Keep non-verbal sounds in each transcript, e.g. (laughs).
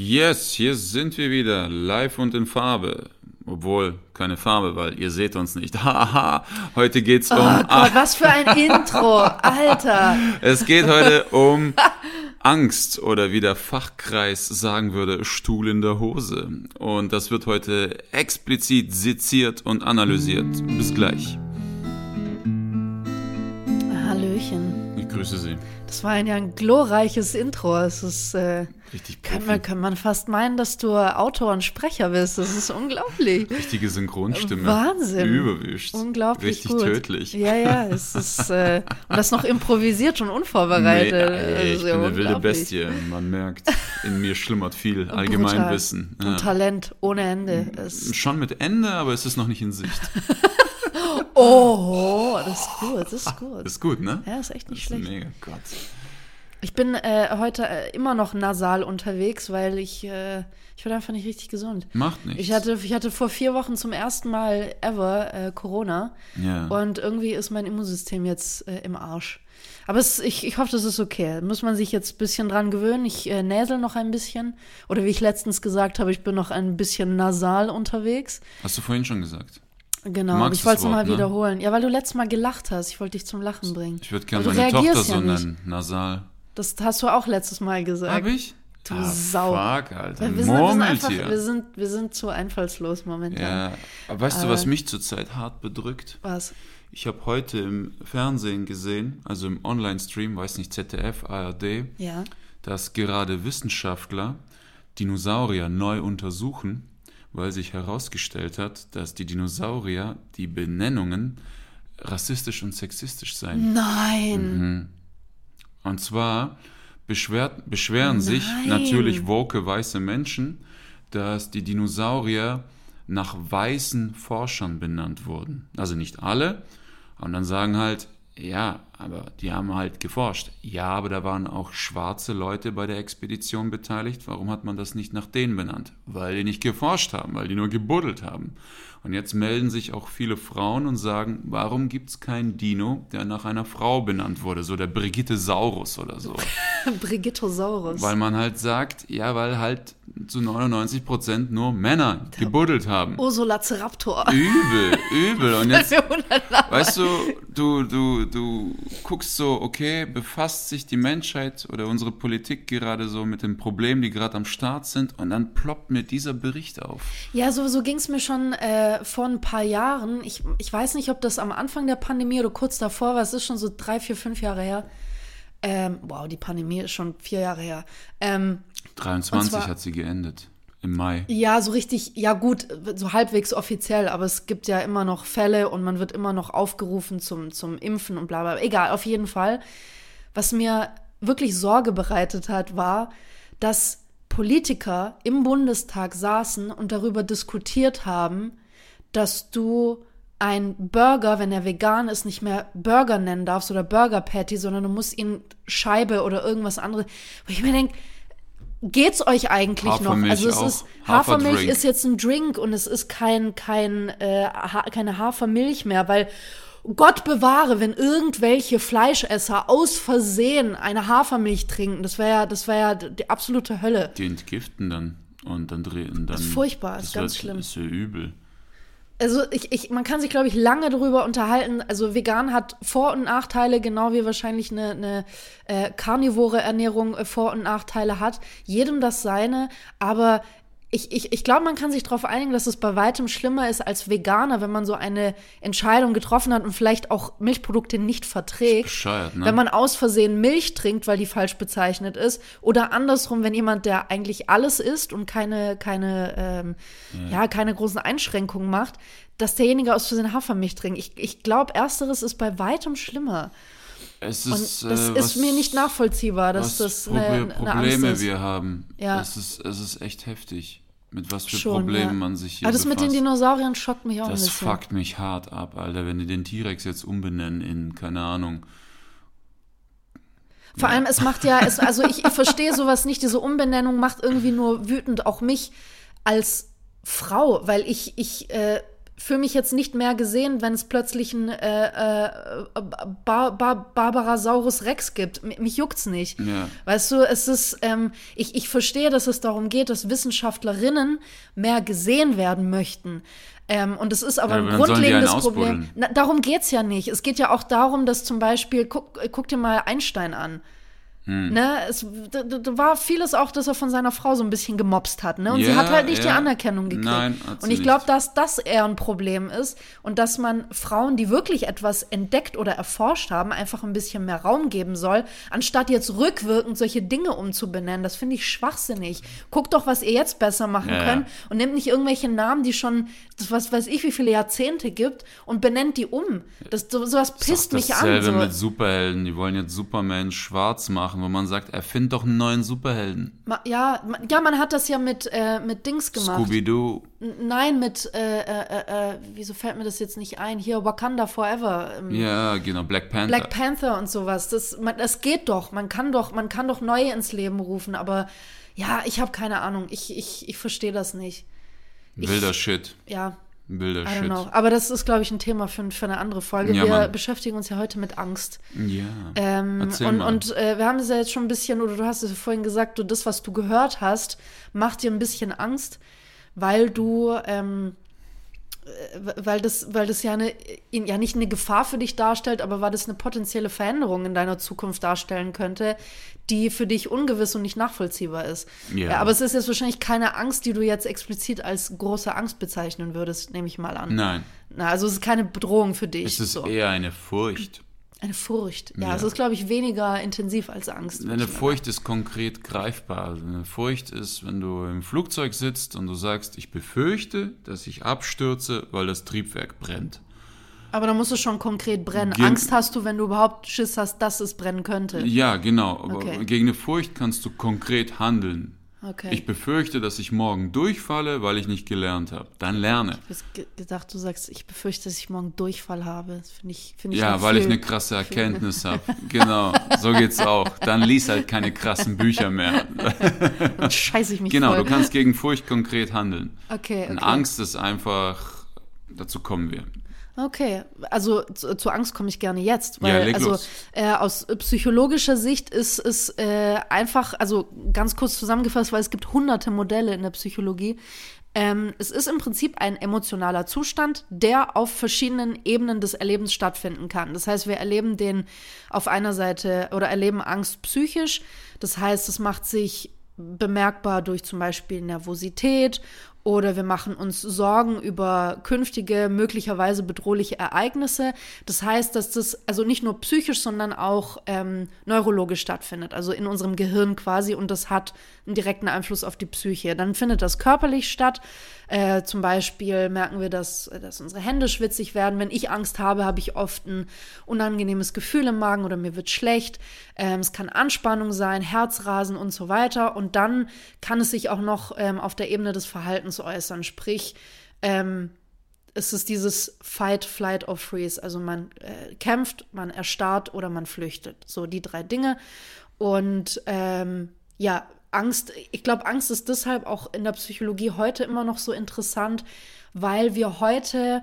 Yes, hier sind wir wieder, live und in Farbe. Obwohl, keine Farbe, weil ihr seht uns nicht. (laughs) Haha, heute geht's um... Oh Gott, was für ein Intro, Alter. (laughs) Es geht heute um Angst oder wie der Fachkreis sagen würde, Stuhl in der Hose. Und das wird heute explizit seziert und analysiert. Bis gleich. Hallöchen. Ich grüße Sie. Das war ein, ja ein glorreiches Intro. Es ist, äh, Richtig kann, man, kann man fast meinen, dass du Autor und Sprecher bist. Das ist unglaublich. Richtige Synchronstimme. Wahnsinn. Überwischt. Unglaublich Richtig gut. tödlich. Ja, ja, es ist, äh, und das noch improvisiert und unvorbereitet. Nee, ey, Das ich ist bin eine wilde. Bestie. Man merkt, in mir schlummert viel. Allgemeinwissen. Ja. Und Talent ohne Ende. Es, Schon mit Ende, aber es ist noch nicht in Sicht. (laughs) oh, das ist gut, das ist gut. Ist gut, ne? Ja, ist echt nicht Das ist schlecht. mega. Gott. Ich bin äh, heute äh, immer noch nasal unterwegs, weil ich, äh, ich werde einfach nicht richtig gesund. Macht nichts. Ich hatte, ich hatte vor vier Wochen zum ersten Mal ever äh, Corona Ja. und irgendwie ist mein Immunsystem jetzt äh, im Arsch. Aber es, ich, ich hoffe, das ist okay. Muss man sich jetzt ein bisschen dran gewöhnen. Ich äh, näsel noch ein bisschen. Oder wie ich letztens gesagt habe, ich bin noch ein bisschen nasal unterwegs. Hast du vorhin schon gesagt. Genau, ich wollte es mal ne? wiederholen. Ja, weil du letztes Mal gelacht hast. Ich wollte dich zum Lachen bringen. Ich würde gerne du meine Tochter so ja nicht. nennen. Nasal. Das hast du auch letztes Mal gesagt. Hab ich? Du ah, Sau. Fuck, Alter. Wir, sind, wir, sind einfach, Murmeltier. wir, sind, wir sind zu einfallslos momentan. ja. Aber weißt du, was Äh. mich zurzeit hart bedrückt? Was? Ich habe heute im Fernsehen gesehen, also im Online-Stream, weiß nicht, ZDF, ARD, Ja. dass gerade Wissenschaftler Dinosaurier neu untersuchen, weil sich herausgestellt hat, dass die Dinosaurier die Benennungen rassistisch und sexistisch seien. Nein. Und zwar beschwert, beschweren sich Nein. natürlich woke weiße Menschen, dass die Dinosaurier nach weißen Forschern benannt wurden. Also nicht alle. Und dann sagen halt, ja, aber die haben halt geforscht. Ja, aber da waren auch schwarze Leute bei der Expedition beteiligt. Warum hat man das nicht nach denen benannt? Weil die nicht geforscht haben, weil die nur gebuddelt haben. Und jetzt melden sich auch viele Frauen und sagen, warum gibt es keinen Dino, der nach einer Frau benannt wurde, so der Brigitte Saurus oder so. (laughs) Brigittosaurus. Weil man halt sagt, ja, weil halt zu 99 Prozent nur Männer gebuddelt haben. Ursulazeraptor. Übel, übel. Und jetzt, (laughs) Der weißt du, du, du, du guckst so, okay, befasst sich die Menschheit oder unsere Politik gerade so mit den Problemen, die gerade am Start sind und dann ploppt mir dieser Bericht auf. Ja, so, so ging es mir schon äh, vor ein paar Jahren. Ich, ich weiß nicht, ob das am Anfang der Pandemie oder kurz davor war. Es ist schon so drei, vier, fünf Jahre her. Ähm, wow, die Pandemie ist schon vier Jahre her. Ähm, 23 Und zwar- hat sie geendet. Im Mai. Ja, so richtig, ja gut, so halbwegs offiziell, aber es gibt ja immer noch Fälle und man wird immer noch aufgerufen zum, zum Impfen und bla bla. Egal, auf jeden Fall. Was mir wirklich Sorge bereitet hat, war, dass Politiker im Bundestag saßen und darüber diskutiert haben, dass du ein Burger, wenn er vegan ist, nicht mehr Burger nennen darfst oder Burger Patty, sondern du musst ihn Scheibe oder irgendwas anderes. Wo ich mir denke, geht's euch eigentlich Hafermilch noch? Also es auch. ist Hafermilch Haferdrink. ist jetzt ein Drink und es ist kein kein äh, ha keine Hafermilch mehr, weil Gott bewahre, wenn irgendwelche Fleischesser aus Versehen eine Hafermilch trinken, das wäre ja das wäre ja die absolute Hölle. Die entgiften dann und dann drehen dann. ist furchtbar, ist das ganz wird- schlimm. Ist ja übel. Also ich, ich, man kann sich, glaube ich, lange darüber unterhalten. Also vegan hat Vor- und Nachteile, genau wie wahrscheinlich eine, eine äh, karnivore Ernährung äh, Vor- und Nachteile hat. Jedem das seine, aber ich, ich, ich glaube, man kann sich darauf einigen, dass es bei weitem schlimmer ist als Veganer, wenn man so eine Entscheidung getroffen hat und vielleicht auch Milchprodukte nicht verträgt. Bescheuert, ne? Wenn man aus Versehen Milch trinkt, weil die falsch bezeichnet ist. Oder andersrum, wenn jemand, der eigentlich alles isst und keine, keine, ähm, ja. keine großen Einschränkungen macht, dass derjenige aus Versehen Hafermilch trinkt. Ich, ich glaube, ersteres ist bei weitem schlimmer. Es ist, Und das äh, ist mir nicht nachvollziehbar, dass das eine, Proble- eine Probleme ist. wir haben. Ja. Es ist, es ist echt heftig, mit was für Schon, Problemen ja. man sich hier Aber das mit den befasst. Dinosauriern schockt mich auch ein Das bisschen. fuckt mich hart ab, Alter, wenn die den T-Rex jetzt umbenennen in, keine Ahnung. Vor allem, es macht ja, es, also ich, ich verstehe sowas nicht, diese Umbenennung macht irgendwie nur wütend auch mich als Frau, weil ich, ich äh, fühle mich jetzt nicht mehr gesehen, wenn es plötzlich einen äh, äh, Bar Bar Barbarasaurus Rex gibt. M mich juckt's nicht. Ja. Weißt du, es ist, ähm, ich, ich verstehe, dass es darum geht, dass Wissenschaftlerinnen mehr gesehen werden möchten. Ähm, und es ist aber Ja, ein grundlegendes Problem. Na, darum geht's ja nicht. Es geht ja auch darum, dass zum Beispiel, guck, guck dir mal Einstein an. Hm. Ne, es war vieles auch, dass er von seiner Frau so ein bisschen gemobst hat, ne? Und sie Ja, hat halt nicht die ja. Anerkennung gekriegt. Nein, und sie ich glaube, dass das eher ein Problem ist und dass man Frauen, die wirklich etwas entdeckt oder erforscht haben, einfach ein bisschen mehr Raum geben soll, anstatt jetzt rückwirkend solche Dinge umzubenennen. Das finde ich schwachsinnig. Guckt doch, was ihr jetzt besser machen Ja, ja. könnt und nehmt nicht irgendwelche Namen, die schon, das was weiß ich, wie viele Jahrzehnte gibt und benennt die um. Das, so, sowas pisst auch mich an. So. mit Superhelden. Die wollen jetzt Superman schwarz machen, wo man sagt, erfind doch einen neuen Superhelden. Ma- Ja, ma- ja, man hat das ja mit, äh, mit Dings gemacht. Scooby-Doo. Nein, mit, äh, äh, äh, äh, wieso fällt mir das jetzt nicht ein? Hier, Wakanda Forever. ähm, Ja, genau, Black Panther. Black Panther und sowas. Das, man, das geht doch. Man kann doch, man kann doch neue ins Leben rufen, aber ja, ich habe keine Ahnung. Ich, ich, ich verstehe das nicht. Wilder Shit. Ja, Wilder I don't know. Aber das ist, glaube ich, ein Thema für, für eine andere Folge. Ja, wir Mann. beschäftigen uns ja heute mit Angst. Ja. Ähm, Erzähl und mal. und äh, wir haben es ja jetzt schon ein bisschen, oder du hast es ja vorhin gesagt, du, das, was du gehört hast, macht dir ein bisschen Angst, weil du, ähm, äh, weil das, weil das ja eine, in- ja nicht eine Gefahr für dich darstellt, aber weil das eine potenzielle Veränderung in deiner Zukunft darstellen könnte, die für dich ungewiss und nicht nachvollziehbar ist. Ja. aber es ist jetzt wahrscheinlich keine Angst, die du jetzt explizit als große Angst bezeichnen würdest, nehme ich mal an. Nein, Na, also es ist keine Bedrohung für dich. es ist so. eher eine Furcht. Eine Furcht. Ja, Ja. es ist, glaube ich, weniger intensiv als Angst. Eine Furcht ist konkret greifbar. Also eine Furcht ist, wenn du im Flugzeug sitzt und du sagst, ich befürchte, dass ich abstürze, weil das Triebwerk brennt. Aber da muss es schon konkret brennen. Gen- Angst hast du, wenn du überhaupt Schiss hast, dass es brennen könnte. Ja, genau. Aber Okay. gegen eine Furcht kannst du konkret handeln. Okay. Ich befürchte, dass ich morgen durchfalle, weil ich nicht gelernt habe. Dann lerne. Ich habe ge- gedacht, du sagst, ich befürchte, dass ich morgen Durchfall habe. Das finde ich, finde ich Ja, weil ich eine krasse Erkenntnis habe. Genau, so geht's auch. Dann lies halt keine krassen Bücher mehr. (laughs) Dann scheiße ich mich Genau, voll. du kannst gegen Furcht konkret handeln. Okay, okay. Und Angst ist einfach, dazu kommen wir. Okay, also zu, zu Angst komme ich gerne jetzt, weil Ja, leg also los. äh, aus psychologischer Sicht ist es äh, einfach, also ganz kurz zusammengefasst, weil es gibt hunderte Modelle in der Psychologie. Ähm, es ist im Prinzip ein emotionaler Zustand, der auf verschiedenen Ebenen des Erlebens stattfinden kann. Das heißt, wir erleben den auf einer Seite oder erleben Angst psychisch. Das heißt, es macht sich bemerkbar durch zum Beispiel Nervosität oder wir machen uns Sorgen über künftige, möglicherweise bedrohliche Ereignisse. Das heißt, dass das also nicht nur psychisch, sondern auch ähm, neurologisch stattfindet, also in unserem Gehirn quasi und das hat einen direkten Einfluss auf die Psyche. Dann findet das körperlich statt. Äh, zum Beispiel merken wir, dass, dass unsere Hände schwitzig werden. Wenn ich Angst habe, habe ich oft ein unangenehmes Gefühl im Magen oder mir wird schlecht. Ähm, es kann Anspannung sein, Herzrasen und so weiter. Und dann kann es sich auch noch ähm, auf der Ebene des Verhaltens äußern. Sprich, ähm, es ist dieses Fight, Flight or Freeze. Also man äh, kämpft, man erstarrt oder man flüchtet. So die drei Dinge. Und ähm, ja, Angst, ich glaube, Angst ist deshalb auch in der Psychologie heute immer noch so interessant, weil wir heute,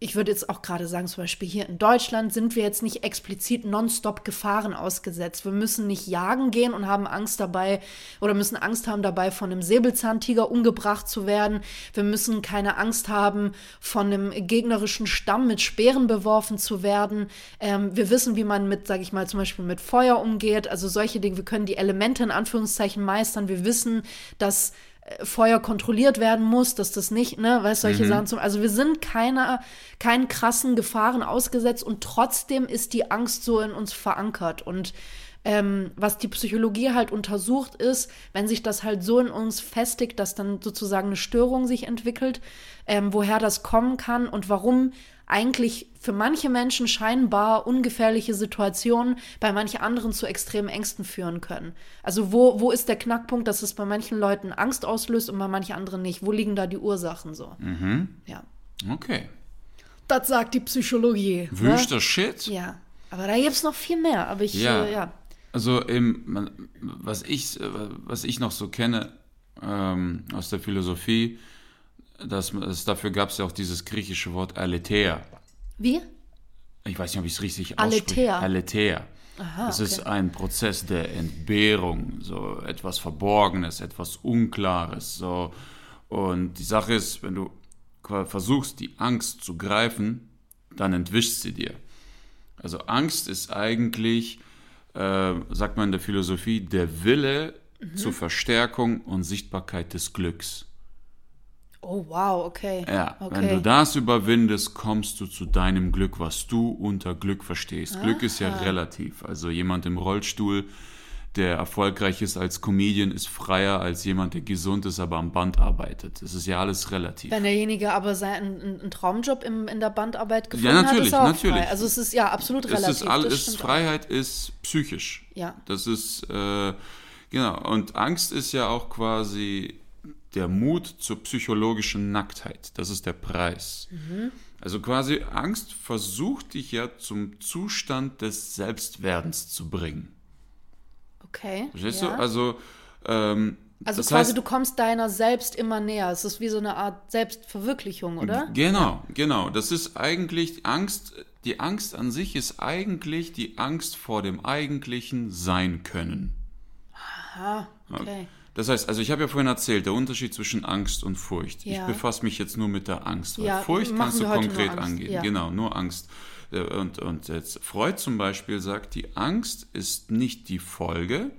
ich würde jetzt auch gerade sagen, zum Beispiel hier in Deutschland sind wir jetzt nicht explizit nonstop Gefahren ausgesetzt. Wir müssen nicht jagen gehen und haben Angst dabei oder müssen Angst haben dabei, von einem Säbelzahntiger umgebracht zu werden. Wir müssen keine Angst haben, von einem gegnerischen Stamm mit Speeren beworfen zu werden. Ähm, wir wissen, wie man mit, sage ich mal, zum Beispiel mit Feuer umgeht. Also solche Dinge. Wir können die Elemente in Anführungszeichen meistern. Wir wissen, dass Feuer kontrolliert werden muss, dass das nicht, ne, weißt solche Sachen zum, also wir sind keiner, keinen krassen Gefahren ausgesetzt und trotzdem ist die Angst so in uns verankert. Und ähm, was die Psychologie halt untersucht ist, wenn sich das halt so in uns festigt, dass dann sozusagen eine Störung sich entwickelt, ähm, woher das kommen kann und warum eigentlich für manche Menschen scheinbar ungefährliche Situationen bei manchen anderen zu extremen Ängsten führen können. Also wo, wo ist der Knackpunkt, dass es bei manchen Leuten Angst auslöst und bei manchen anderen nicht? Wo liegen da die Ursachen so? Ja. Okay. Das sagt die Psychologie. Wüster ne? Shit. Ja. Aber da gibt es noch viel mehr. Aber ich, Ja. Äh, ja. Also im, man, was, ich, äh, was ich noch so kenne ähm, aus der Philosophie, dass, es, dafür gab es ja auch dieses griechische Wort Aletheia. Wie? Ich weiß nicht, ob ich es richtig Aletheia. ausspreche. Aletheia. Aha, das ist okay. ein Prozess der Entbehrung, so etwas Verborgenes, etwas Unklares. So. Und die Sache ist, wenn du versuchst, die Angst zu greifen, dann entwischt sie dir. Also Angst ist eigentlich, äh, sagt man in der Philosophie, der Wille Mhm. zur Verstärkung und Sichtbarkeit des Glücks. Oh, wow, okay. Ja, okay. wenn du das überwindest, kommst du zu deinem Glück, was du unter Glück verstehst. Glück ist ja relativ. Also jemand im Rollstuhl, der erfolgreich ist als Comedian, ist freier als jemand, der gesund ist, aber am Band arbeitet. Das ist ja alles relativ. Wenn derjenige aber seinen einen, Traumjob im, in der Bandarbeit gefunden Ja, hat, natürlich, ist er auch natürlich. frei. Also es ist ja absolut Es relativ. ist all, das ist, stimmt auch. Freiheit ist psychisch. Ja. Das ist, äh, genau. Und Angst ist ja auch quasi der Mut zur psychologischen Nacktheit. Das ist der Preis. Mhm. Also quasi Angst versucht dich ja zum Zustand des Selbstwerdens zu bringen. Okay. Verstehst ja. du? Also, ähm, Also das quasi heißt, du kommst deiner selbst immer näher. Es ist wie so eine Art Selbstverwirklichung, oder? Genau, genau. Das ist eigentlich die Angst. Die Angst an sich ist eigentlich die Angst vor dem eigentlichen Sein können. Ah, okay. Das heißt, also ich habe ja vorhin erzählt, der Unterschied zwischen Angst und Furcht. Ich Ja. befasse mich jetzt nur mit der Angst, weil Ja, Furcht kannst du konkret angehen. ja. Genau, nur Angst. Äh, Und, und jetzt Freud zum Beispiel sagt, die Angst ist nicht die Folge,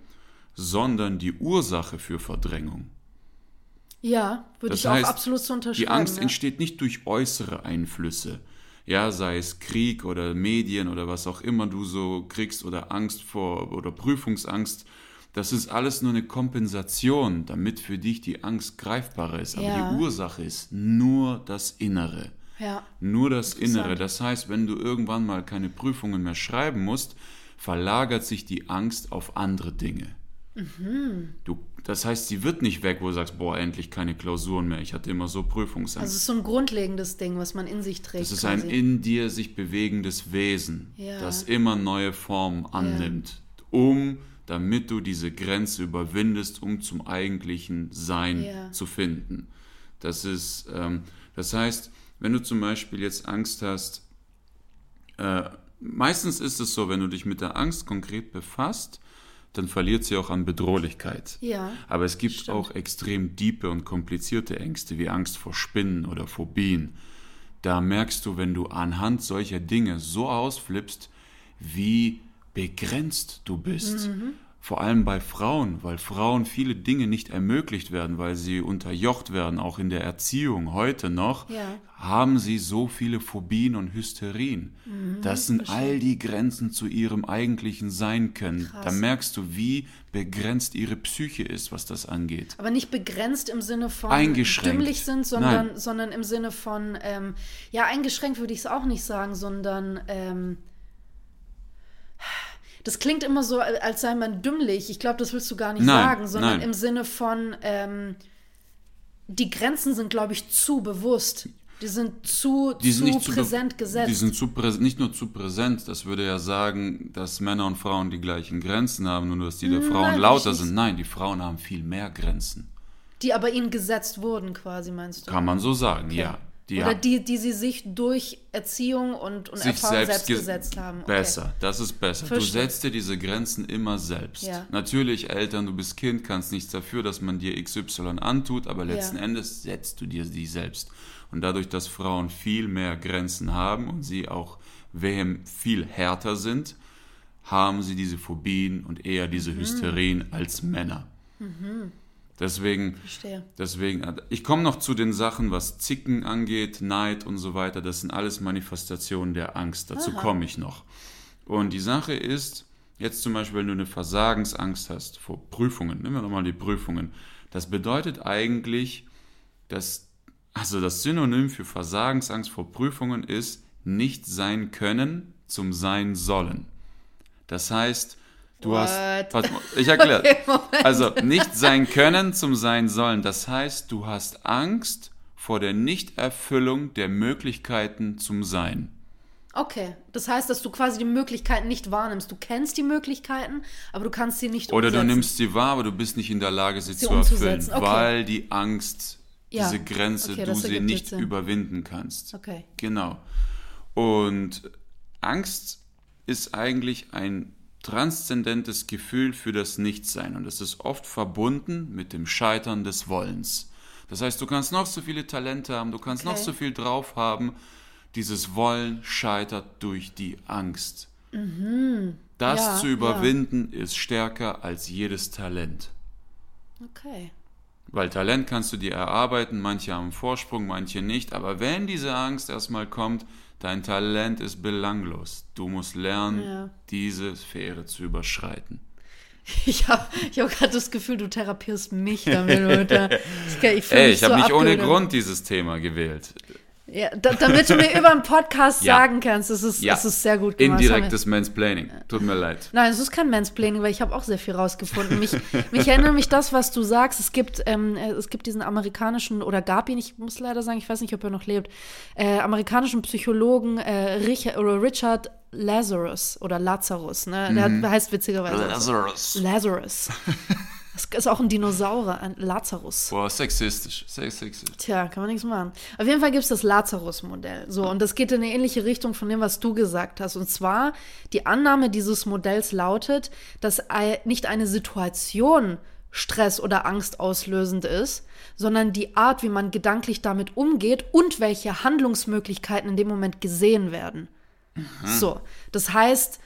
sondern die Ursache für Verdrängung. Ja, würde Das ich auch heißt, absolut so unterschreiben. Die Angst entsteht nicht durch äußere Einflüsse. Ja, sei es Krieg oder Medien oder was auch immer du so kriegst oder Angst vor oder Prüfungsangst. Das ist alles nur eine Kompensation, damit für dich die Angst greifbarer ist. Aber Ja. die Ursache ist nur das Innere. Ja. Nur das. Innere. Das heißt, wenn du irgendwann mal keine Prüfungen mehr schreiben musst, verlagert sich die Angst auf andere Dinge. Mhm. Du, das heißt, sie wird nicht weg, wo du sagst, boah, endlich keine Klausuren mehr. Ich hatte immer so Prüfungsangst. Also es ist so ein grundlegendes Ding, was man in sich trägt. Das ist quasi. ein in dir sich bewegendes Wesen, Ja. das immer neue Formen annimmt, um, damit du diese Grenze überwindest, um zum eigentlichen Sein Ja. zu finden. Das ist, ähm, das heißt, wenn du zum Beispiel jetzt Angst hast, äh, meistens ist es so, wenn du dich mit der Angst konkret befasst, dann verliert sie auch an Bedrohlichkeit. Ja, Aber es gibt stimmt. auch extrem diepe und komplizierte Ängste, wie Angst vor Spinnen oder Phobien. Da merkst du, wenn du anhand solcher Dinge so ausflippst, wie begrenzt du bist. Mhm. Vor allem bei Frauen, weil Frauen viele Dinge nicht ermöglicht werden, weil sie unterjocht werden, auch in der Erziehung heute noch, Ja. haben sie so viele Phobien und Hysterien. Mhm, das sind all die Grenzen zu ihrem eigentlichen Sein können. Da Krass. merkst du, wie begrenzt ihre Psyche ist, was das angeht. aber nicht begrenzt im Sinne von Eingeschränkt. sind, sondern, Nein. sondern im Sinne von, ähm, ja, eingeschränkt würde ich es auch nicht sagen, sondern ähm, das klingt immer so, als sei man dümmlich. Ich glaube, das willst du gar nicht Nein, sagen, sondern nein. im Sinne von, ähm, die Grenzen sind, glaube ich, zu bewusst. Die sind zu, Die sind zu zu be- präsent gesetzt. Die sind zu nicht nur zu präsent, das würde ja sagen, dass Männer und Frauen die gleichen Grenzen haben, nur dass die der Nein, Frauen würde lauter sind. Nein, die Frauen haben viel mehr Grenzen. die aber ihnen gesetzt wurden, quasi, meinst du? Kann man so sagen, ja. Die Oder die, die sie sich durch Erziehung und, und sich Erfahrung selbst, selbst, ge- gesetzt haben. Okay. Besser, das ist besser. Verstehe. Du setzt dir diese Grenzen immer selbst. Ja. Natürlich, Eltern, du bist Kind, kannst nichts dafür, dass man dir XY antut, aber letzten Ja. Endes setzt du dir die selbst. Und dadurch, dass Frauen viel mehr Grenzen haben und sie auch wehem viel härter sind, haben sie diese Phobien und eher diese Mhm. Hysterien als Männer. Deswegen, Verstehe. Deswegen, äh, ich komme noch zu den Sachen, was Zicken angeht, Neid und so weiter. Das sind alles Manifestationen der Angst. Dazu komme ich noch. Und die Sache ist, jetzt zum Beispiel, wenn du eine Versagensangst hast vor Prüfungen, nehmen wir nochmal die Prüfungen. Das bedeutet eigentlich, dass, also das Synonym für Versagensangst vor Prüfungen ist, nicht sein können zum sein sollen. Das heißt, du hast. What? Warte mal, ich erkläre. (laughs) Okay, also nicht sein können zum sein sollen. Das heißt, du hast Angst vor der Nichterfüllung der Möglichkeiten zum Sein. Okay, das heißt, dass du quasi die Möglichkeiten nicht wahrnimmst. Du kennst die Möglichkeiten, aber du kannst sie nicht Oder umsetzen. du nimmst sie wahr, aber du bist nicht in der Lage, sie, Sie zu erfüllen, okay. weil die Angst, Ja, diese Grenze, okay, du sie nicht Sinn. überwinden kannst. Okay. Genau. Und Angst ist eigentlich ein transzendentes Gefühl für das Nichtsein und es ist oft verbunden mit dem Scheitern des Wollens. Das heißt, du kannst noch so viele Talente haben, du kannst noch Okay. so viel drauf haben, dieses Wollen scheitert durch die Angst. Das Mhm. Ja, zu ja. überwinden ist stärker als jedes Talent. Okay. Weil Talent kannst du dir erarbeiten, manche haben Vorsprung, manche nicht. Aber wenn diese Angst erstmal kommt, dein Talent ist belanglos. Du musst lernen, Ja. diese Sphäre zu überschreiten. Ich (laughs) habe ich hab gerade das Gefühl, du therapierst mich damit. Leute. (laughs) Ich, ich fühl Ey, mich ich habe so nicht ohne. Grund dieses Thema gewählt. Ja, da, damit du mir (laughs) über einen Podcast Ja. sagen kannst, es ist, Ja. es ist sehr gut gemacht. Indirektes Mansplaining. Tut mir leid. Nein, es ist kein Mansplaining, weil ich habe auch sehr viel rausgefunden. Mich, mich erinnert mich das, was du sagst. Es gibt, ähm, äh, es gibt diesen amerikanischen, oder gab ihn, ich muss leider sagen, ich weiß nicht, ob er noch lebt, äh, amerikanischen Psychologen äh, Richard, oder Richard Lazarus oder Lazarus, ne? Der hat, heißt witzigerweise Lazarus. Lazarus. Das ist auch ein Dinosaurier, ein Lazarus. Boah, sexistisch. Sehr sexistisch. Tja, kann man nichts machen. Auf jeden Fall gibt es das Lazarus-Modell. So, und das geht in eine ähnliche Richtung von dem, was du gesagt hast. Und zwar, die Annahme dieses Modells lautet, dass nicht eine Situation Stress oder Angst auslösend ist, sondern die Art, wie man gedanklich damit umgeht und welche Handlungsmöglichkeiten in dem Moment gesehen werden. So, das heißt,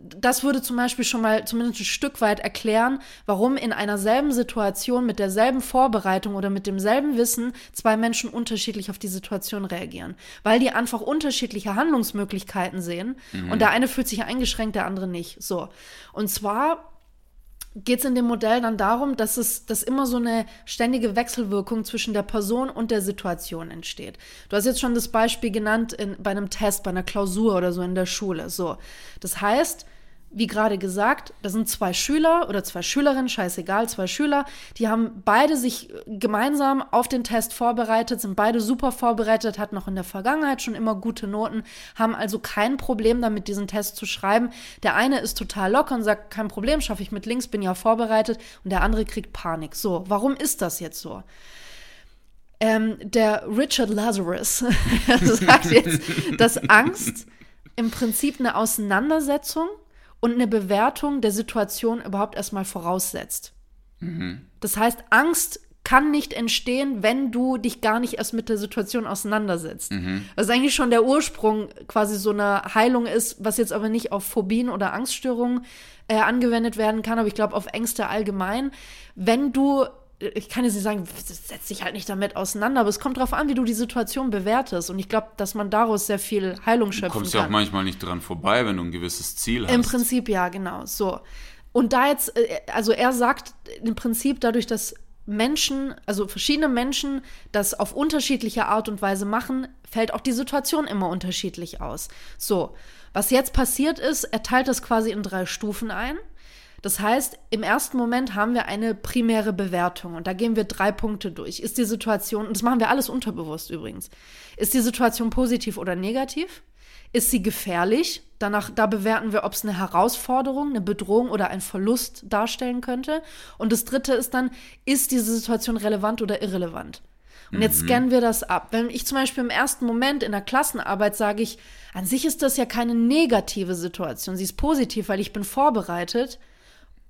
das würde zum Beispiel schon mal zumindest ein Stück weit erklären, warum in einer selben Situation mit derselben Vorbereitung oder mit demselben Wissen zwei Menschen unterschiedlich auf die Situation reagieren. Weil die einfach unterschiedliche Handlungsmöglichkeiten sehen und der eine fühlt sich eingeschränkt, der andere nicht. So. Und zwar geht es in dem Modell dann darum, dass es dass immer so eine ständige Wechselwirkung zwischen der Person und der Situation entsteht. Du hast jetzt schon das Beispiel genannt in, bei einem Test, bei einer Klausur oder so in der Schule. So, das heißt, wie gerade gesagt, da sind zwei Schüler oder zwei Schülerinnen, scheißegal, zwei Schüler, die haben beide sich gemeinsam auf den Test vorbereitet, sind beide super vorbereitet, hatten noch in der Vergangenheit schon immer gute Noten, haben also kein Problem damit, diesen Test zu schreiben. Der eine ist total locker und sagt, kein Problem, schaffe ich mit links, bin ja vorbereitet und der andere kriegt Panik. So, warum ist das jetzt so? Ähm, der Richard Lazarus (laughs) sagt jetzt, dass Angst im Prinzip eine Auseinandersetzung und eine Bewertung der Situation überhaupt erstmal voraussetzt. Das heißt, Angst kann nicht entstehen, wenn du dich gar nicht erst mit der Situation auseinandersetzt. Was eigentlich schon der Ursprung quasi so eine Heilung ist, was jetzt aber nicht auf Phobien oder Angststörungen äh, angewendet werden kann, aber ich glaube auf Ängste allgemein. Wenn du ich kann jetzt nicht sagen, setz dich halt nicht damit auseinander, aber es kommt darauf an, wie du die Situation bewertest. Und ich glaube, dass man daraus sehr viel Heilung Du schöpfen kommst ja kann. auch manchmal nicht dran vorbei, wenn du ein gewisses Ziel hast. Im Prinzip ja, genau. So. Und da jetzt, äh, also er sagt im Prinzip dadurch, dass Menschen, also verschiedene Menschen das auf unterschiedliche Art und Weise machen, fällt auch die Situation immer unterschiedlich aus. So, was jetzt passiert ist, er teilt das quasi in drei Stufen ein. Das heißt, im ersten Moment haben wir eine primäre Bewertung und da gehen wir drei Punkte durch. Ist die Situation, und das machen wir alles unterbewusst übrigens, ist die Situation positiv oder negativ? Ist sie gefährlich? Danach, da bewerten wir, ob es eine Herausforderung, eine Bedrohung oder ein Verlust darstellen könnte. Und das dritte ist dann, ist diese Situation relevant oder irrelevant? Und jetzt scannen wir das ab. Wenn ich zum Beispiel im ersten Moment in der Klassenarbeit sage ich, an sich ist das ja keine negative Situation, sie ist positiv, weil ich bin vorbereitet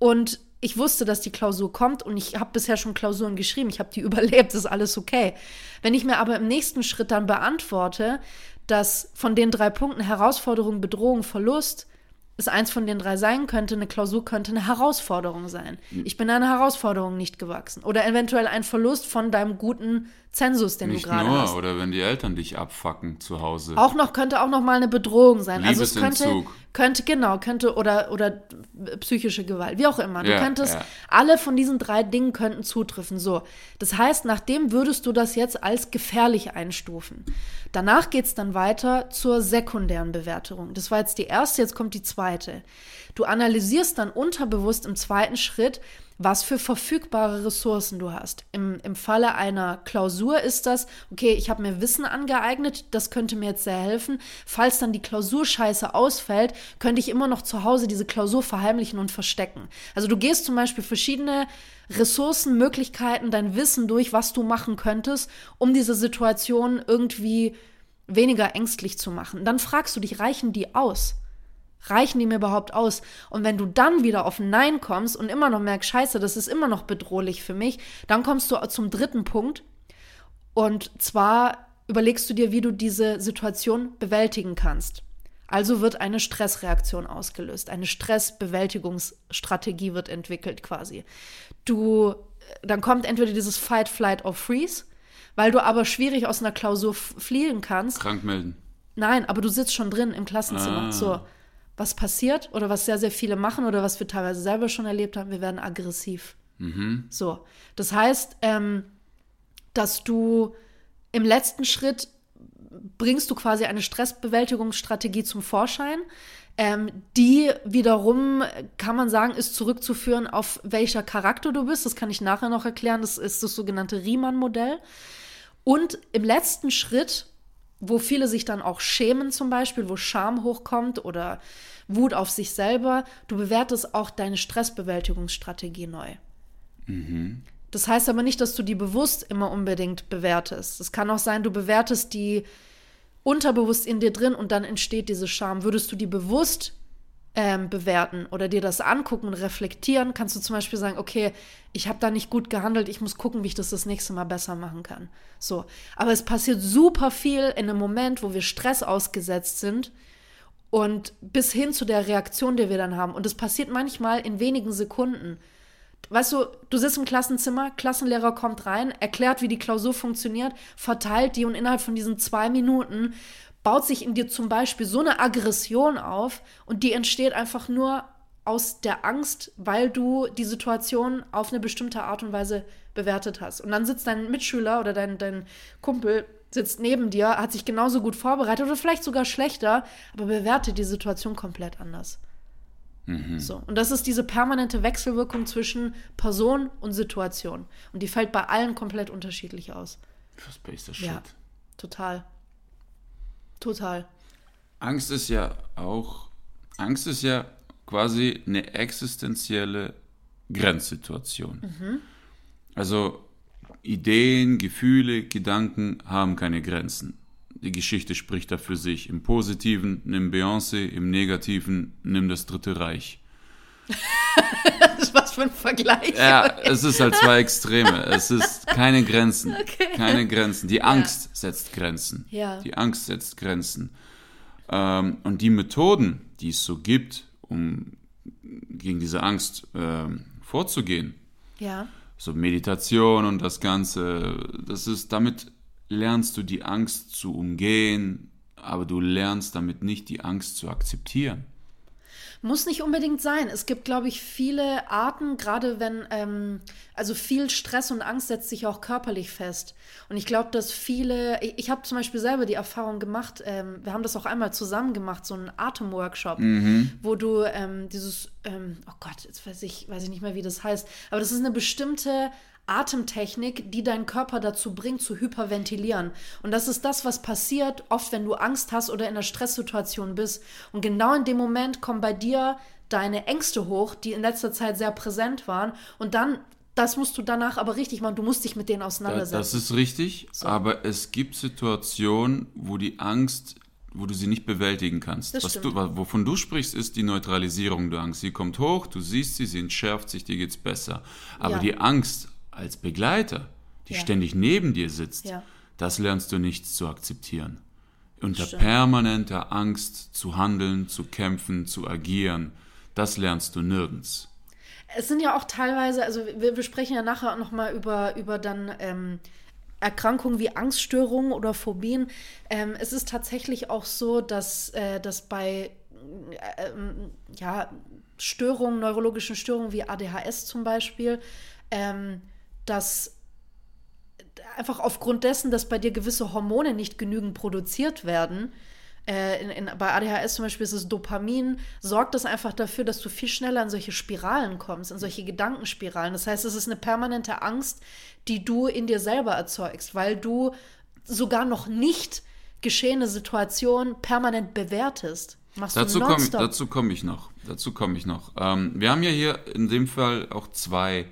und ich wusste, dass die Klausur kommt und ich habe bisher schon Klausuren geschrieben, ich habe die (laughs) überlebt, ist alles okay. Wenn ich mir aber im nächsten Schritt dann beantworte, dass von den drei Punkten Herausforderung, Bedrohung, Verlust es eins von den drei sein könnte, eine Klausur könnte eine Herausforderung sein. Ich bin einer Herausforderung nicht gewachsen. Oder eventuell ein Verlust von deinem guten Zensus, den Nicht du gerade nur, hast. oder wenn die Eltern dich abfacken zu Hause. Auch noch könnte auch noch mal eine Bedrohung sein. Also es könnte. Könnte, genau, könnte oder, oder psychische Gewalt, wie auch immer. Du Ja, könntest, ja. alle von diesen drei Dingen könnten zutreffen. So. Das heißt, nachdem würdest du das jetzt als gefährlich einstufen. Danach geht es dann weiter zur sekundären Bewertung. Das war jetzt die erste, jetzt kommt die zweite. Du analysierst dann unterbewusst im zweiten Schritt, was für verfügbare Ressourcen du hast. Im, im Falle einer Klausur ist das, okay, ich habe mir Wissen angeeignet, das könnte mir jetzt sehr helfen. Falls dann die Klausur scheiße ausfällt, könnte ich immer noch zu Hause diese Klausur verheimlichen und verstecken. Also du gehst zum Beispiel verschiedene Ressourcen, Möglichkeiten, dein Wissen durch, was du machen könntest, um diese Situation irgendwie weniger ängstlich zu machen. Dann fragst du dich, reichen die aus? Reichen die mir überhaupt aus? Und wenn du dann wieder auf ein Nein kommst und immer noch merkst, scheiße, das ist immer noch bedrohlich für mich, dann kommst du zum dritten Punkt. Und zwar überlegst du dir, wie du diese Situation bewältigen kannst. Also wird eine Stressreaktion ausgelöst, eine Stressbewältigungsstrategie wird entwickelt quasi. Du, dann kommt entweder dieses Fight, Flight or Freeze, weil du aber schwierig aus einer Klausur fliehen kannst. Krank melden. Nein, aber du sitzt schon drin im Klassenzimmer. Ah. So, was passiert oder was sehr, sehr viele machen oder was wir teilweise selber schon erlebt haben, wir werden aggressiv. So, das heißt, ähm, dass du im letzten Schritt bringst du quasi eine Stressbewältigungsstrategie zum Vorschein. Ähm, die wiederum, kann man sagen, ist zurückzuführen auf welcher Charakter du bist. Das kann ich nachher noch erklären. Das ist das sogenannte Riemann-Modell. Und im letzten Schritt, wo viele sich dann auch schämen zum Beispiel, wo Scham hochkommt oder Wut auf sich selber, du bewertest auch deine Stressbewältigungsstrategie neu. Das heißt aber nicht, dass du die bewusst immer unbedingt bewertest. Es kann auch sein, du bewertest die unterbewusst in dir drin und dann entsteht diese Scham. Würdest du die bewusst ähm, bewerten oder dir das angucken und reflektieren, kannst du zum Beispiel sagen, okay, ich habe da nicht gut gehandelt, ich muss gucken, wie ich das das nächste Mal besser machen kann. So, aber es passiert super viel in einem Moment, wo wir Stress ausgesetzt sind und bis hin zu der Reaktion, die wir dann haben. Und es passiert manchmal in wenigen Sekunden. Weißt du, du sitzt im Klassenzimmer, Klassenlehrer kommt rein, erklärt, wie die Klausur funktioniert, verteilt die und innerhalb von diesen zwei Minuten baut sich in dir zum Beispiel so eine Aggression auf und die entsteht einfach nur aus der Angst, weil du die Situation auf eine bestimmte Art und Weise bewertet hast. Und dann sitzt dein Mitschüler oder dein, dein Kumpel sitzt neben dir, hat sich genauso gut vorbereitet oder vielleicht sogar schlechter, aber bewertet die Situation komplett anders. So, und das ist diese permanente Wechselwirkung zwischen Person und Situation. Und die fällt bei allen komplett unterschiedlich aus. Space Shit. Ja, total. Total. Angst ist ja auch, Angst ist ja quasi eine existenzielle Grenzsituation. Also Ideen, Gefühle, Gedanken haben keine Grenzen. Die Geschichte spricht da für sich. Im Positiven nimm Beyoncé, im Negativen nimm das Dritte Reich. (laughs) Das ist was für ein Vergleich. Ja, es ist halt zwei Extreme. Es ist keine Grenzen. (laughs) Keine Grenzen. Die Angst setzt Grenzen. Ja. Die Angst setzt Grenzen. Ähm, und die Methoden, die es so gibt, um gegen diese Angst ähm, vorzugehen, Ja. so Meditation und das Ganze, das ist, damit lernst du die Angst zu umgehen, aber du lernst damit nicht die Angst zu akzeptieren. Muss nicht unbedingt sein. Es gibt, glaube ich, viele Arten, gerade wenn, ähm, also viel Stress und Angst setzt sich auch körperlich fest. Und ich glaube, dass viele, ich, ich habe zum Beispiel selber die Erfahrung gemacht, ähm, wir haben das auch einmal zusammen gemacht, so einen Atemworkshop, wo du ähm, dieses, ähm, oh Gott, jetzt weiß ich, weiß ich nicht mehr, wie das heißt, aber das ist eine bestimmte Atemtechnik, die deinen Körper dazu bringt, zu hyperventilieren. Und das ist das, was passiert, oft wenn du Angst hast oder in einer Stresssituation bist. Und genau in dem Moment kommen bei dir deine Ängste hoch, die in letzter Zeit sehr präsent waren. Und dann, das musst du danach aber richtig machen. Du musst dich mit denen auseinandersetzen. das ist richtig, aber es gibt Situationen, wo die Angst, wo du sie nicht bewältigen kannst. Das Was stimmt. du, wovon du sprichst, ist die Neutralisierung der Angst. Sie kommt hoch, du siehst sie, sie entschärft sich, dir geht's besser. Aber Ja. die Angst als Begleiter, die Ja. ständig neben dir sitzt, Ja. das lernst du nicht zu akzeptieren. Unter Stimmt. permanenter Angst zu handeln, zu kämpfen, zu agieren, das lernst du nirgends. Es sind ja auch teilweise, also wir, wir sprechen ja nachher nochmal über, über dann ähm, Erkrankungen wie Angststörungen oder Phobien. Ähm, es ist tatsächlich auch so, dass, äh, dass bei äh, ähm, ja, Störungen, neurologischen Störungen wie ADHS zum Beispiel, ähm, dass einfach aufgrund dessen, dass bei dir gewisse Hormone nicht genügend produziert werden, äh, in, in, bei ADHS zum Beispiel ist es Dopamin, sorgt das einfach dafür, dass du viel schneller in solche Spiralen kommst, in solche Gedankenspiralen. Das heißt, es ist eine permanente Angst, die du in dir selber erzeugst, weil du sogar noch nicht geschehene Situation permanent bewertest. Machst dazu komme komm ich noch. Dazu komme ich noch. Ähm, wir haben ja hier in dem Fall auch zwei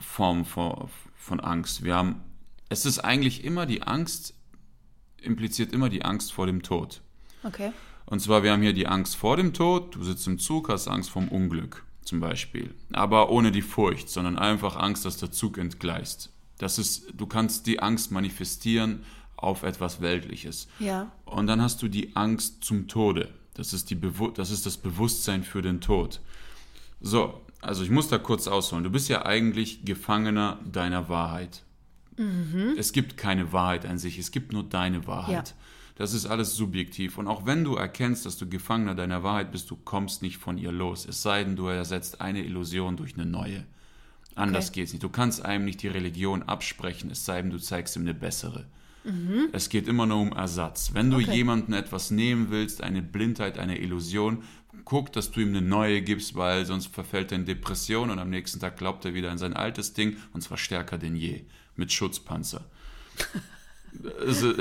Formen von, von Angst. Wir haben, es ist eigentlich immer die Angst, impliziert immer die Angst vor dem Tod. Okay. Und zwar, wir haben hier die Angst vor dem Tod, du sitzt im Zug, hast Angst vom Unglück zum Beispiel. Aber ohne die Furcht, sondern einfach Angst, dass der Zug entgleist. Das ist, du kannst die Angst manifestieren auf etwas Weltliches. Ja. Und dann hast du die Angst zum Tode. Das ist, die Bewu das ist das Bewusstsein für den Tod. So, also ich muss da kurz ausholen. Du bist ja eigentlich Gefangener deiner Wahrheit. Mhm. Es gibt keine Wahrheit an sich, es gibt nur deine Wahrheit. Ja. Das ist alles subjektiv. Und auch wenn du erkennst, dass du Gefangener deiner Wahrheit bist, du kommst nicht von ihr los. Es sei denn, du ersetzt eine Illusion durch eine neue. Anders okay. geht's nicht. Du kannst einem nicht die Religion absprechen, es sei denn, du zeigst ihm eine bessere. Mhm. Es geht immer nur um Ersatz. Wenn du okay. jemandem etwas nehmen willst, eine Blindheit, eine Illusion, guck, dass du ihm eine neue gibst, weil sonst verfällt er in Depression und am nächsten Tag glaubt er wieder an sein altes Ding und zwar stärker denn je, mit Schutzpanzer. (laughs) Also,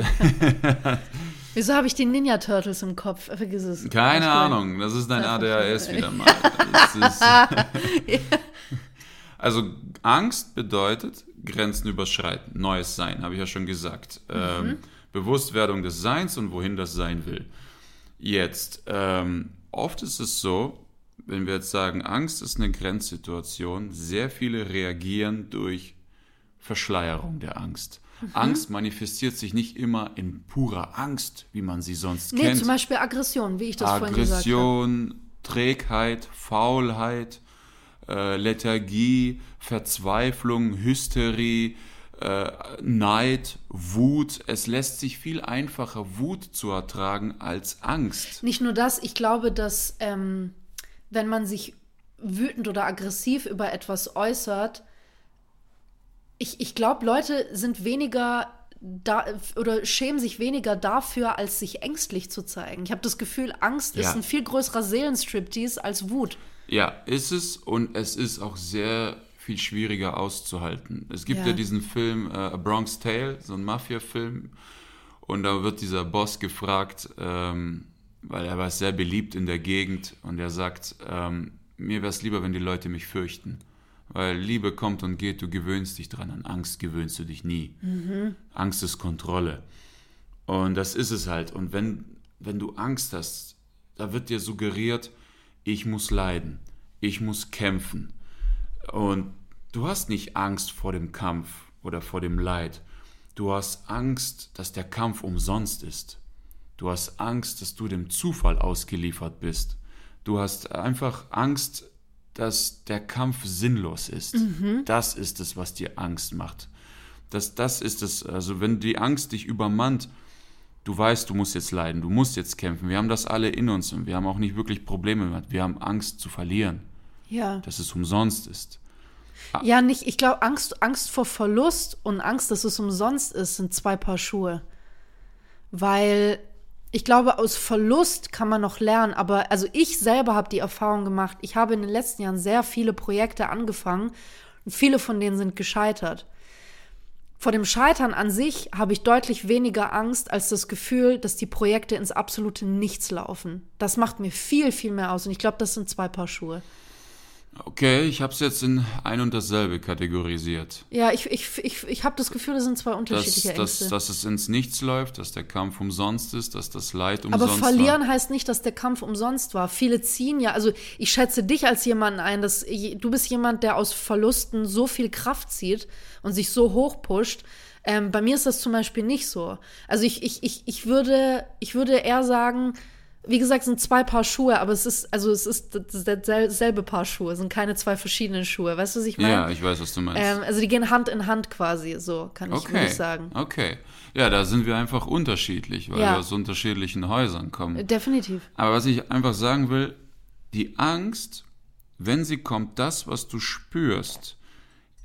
(laughs) Wieso habe ich die Ninja Turtles im Kopf? Vergiss es. Keine Ahnung, das ist dein ADHS wieder mal. (laughs) also Angst bedeutet Grenzen überschreiten, neues Sein, habe ich ja schon gesagt. Mhm. Ähm, Bewusstwerdung des Seins und wohin das sein will. Jetzt, ähm, oft ist es so, wenn wir jetzt sagen, Angst ist eine Grenzsituation, sehr viele reagieren durch Verschleierung der Angst. Mhm. Angst manifestiert sich nicht immer in purer Angst, wie man sie sonst nee, kennt. Nee, zum Beispiel Aggression, wie ich das Aggression, vorhin gesagt habe. Aggression, Trägheit, Faulheit, äh, Lethargie, Verzweiflung, Hysterie, äh, Neid, Wut. Es lässt sich viel einfacher Wut zu ertragen als Angst. Nicht nur das, ich glaube, dass ähm, wenn man sich wütend oder aggressiv über etwas äußert, ich, ich glaube, Leute sind weniger da oder schämen sich weniger dafür, als sich ängstlich zu zeigen. Ich habe das Gefühl, Angst ja. ist ein viel größerer Seelenstriptease als Wut. Ja, ist es und es ist auch sehr viel schwieriger auszuhalten. Es gibt ja, ja diesen Film äh, A Bronx Tale, so ein Mafia-Film, und da wird dieser Boss gefragt, ähm, weil er war sehr beliebt in der Gegend und er sagt, ähm, mir wäre es lieber, wenn die Leute mich fürchten. Weil Liebe kommt und geht, du gewöhnst dich dran. An Angst gewöhnst du dich nie. Mhm. Angst ist Kontrolle. Und das ist es halt. Und wenn, wenn du Angst hast, da wird dir suggeriert, ich muss leiden, ich muss kämpfen. Und du hast nicht Angst vor dem Kampf oder vor dem Leid. Du hast Angst, dass der Kampf umsonst ist. Du hast Angst, dass du dem Zufall ausgeliefert bist. Du hast einfach Angst, dass der Kampf sinnlos ist. Mhm. Das ist es, was dir Angst macht. Das, das ist es. Also wenn die Angst dich übermannt, du weißt, du musst jetzt leiden, du musst jetzt kämpfen. Wir haben das alle in uns und wir haben auch nicht wirklich Probleme damit. Wir haben Angst zu verlieren. Ja. Dass es umsonst ist. Ah. Ja, nicht, ich glaube, Angst, Angst vor Verlust und Angst, dass es umsonst ist, sind zwei Paar Schuhe. Weil ich glaube, aus Verlust kann man noch lernen, aber also ich selber habe die Erfahrung gemacht, ich habe in den letzten Jahren sehr viele Projekte angefangen und viele von denen sind gescheitert. Vor dem Scheitern an sich habe ich deutlich weniger Angst als das Gefühl, dass die Projekte ins absolute Nichts laufen. Das macht mir viel, viel mehr aus und ich glaube, das sind zwei Paar Schuhe. Okay, ich habe es jetzt in ein und dasselbe kategorisiert. Ja, ich, ich, ich, ich habe das Gefühl, das sind zwei unterschiedliche dass, Ängste. Dass, dass es ins Nichts läuft, dass der Kampf umsonst ist, dass das Leid umsonst Aber verlieren war. heißt nicht, dass der Kampf umsonst war. Viele ziehen ja, also ich schätze dich als jemanden ein, dass du bist jemand, der aus Verlusten so viel Kraft zieht und sich so hoch pusht. Ähm, bei mir ist das zum Beispiel nicht so. Also ich, ich, ich, ich, würde, ich würde eher sagen, Wie gesagt, es sind zwei Paar Schuhe, aber es ist, also es ist dasselbe Paar Schuhe, es sind keine zwei verschiedenen Schuhe. Weißt du, was ich meine? Ja, ich weiß, was du meinst. Ähm, also die gehen Hand in Hand quasi, so kann ich, okay. würde ich sagen. Okay. Ja, da sind wir einfach unterschiedlich, weil Ja. wir aus unterschiedlichen Häusern kommen. Definitiv. Aber was ich einfach sagen will, die Angst, wenn sie kommt, das, was du spürst,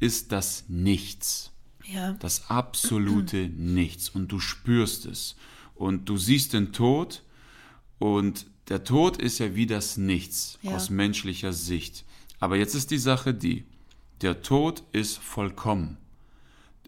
ist das Nichts. Ja. Das absolute Nichts. Und du spürst es. Und du siehst den Tod. Und der Tod ist ja wie das Nichts Ja. aus menschlicher Sicht. Aber jetzt ist die Sache die, der Tod ist vollkommen.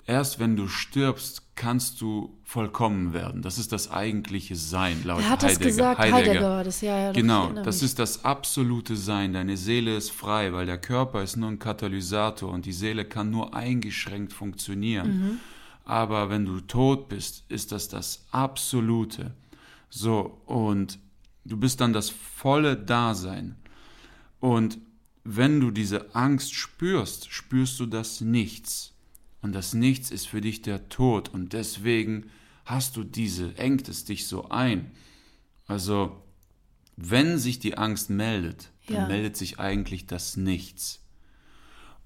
Erst wenn du stirbst, kannst du vollkommen werden. Das ist das eigentliche Sein, laut Wer hat das Heidegger. gesagt? Heidegger war das, ja, ja. Genau, das ist das absolute Sein. Deine Seele ist frei, weil der Körper ist nur ein Katalysator und die Seele kann nur eingeschränkt funktionieren. Mhm. Aber wenn du tot bist, ist das das absolute. So, und du bist dann das volle Dasein. Und wenn du diese Angst spürst, spürst du das Nichts. Und das Nichts ist für dich der Tod. Und deswegen hast du diese, engt es dich so ein. Also, wenn sich die Angst meldet, dann Ja. meldet sich eigentlich das Nichts.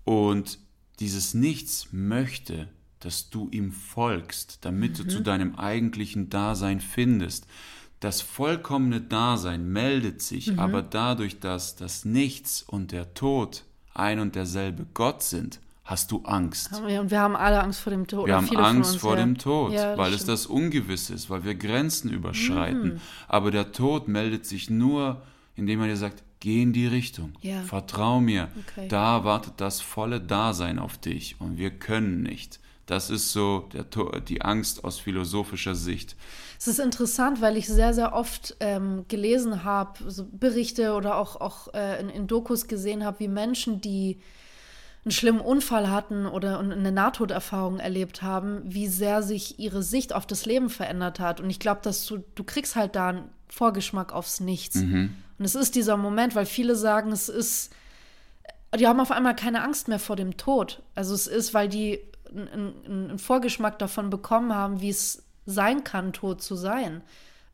Und dieses Nichts möchte, dass du ihm folgst, damit du zu deinem eigentlichen Dasein findest. Das vollkommene Dasein meldet sich, aber dadurch, dass das Nichts und der Tod ein und derselbe Gott sind, hast du Angst. Ja, Und wir haben alle Angst vor dem Tod. Wir haben Angst uns, vor ja. dem Tod, Ja, weil es stimmt. Mhm. das Ungewisse ist, weil wir Grenzen überschreiten. Aber der Tod meldet sich nur, indem er dir sagt, geh in die Richtung, Ja. vertrau mir, Okay. da wartet das volle Dasein auf dich und wir können nicht. Das ist so der, die Angst aus philosophischer Sicht. Es ist interessant, weil ich sehr, sehr oft ähm, gelesen habe, so Berichte oder auch, auch äh, in, in Dokus gesehen habe, wie Menschen, die einen schlimmen Unfall hatten oder eine Nahtoderfahrung erlebt haben, wie sehr sich ihre Sicht auf das Leben verändert hat. Und ich glaube, dass du, du kriegst halt da einen Vorgeschmack aufs Nichts. Und es ist dieser Moment, weil viele sagen, es ist, die haben auf einmal keine Angst mehr vor dem Tod. Also es ist, weil die einen, einen Vorgeschmack davon bekommen haben, wie es sein kann, tot zu sein,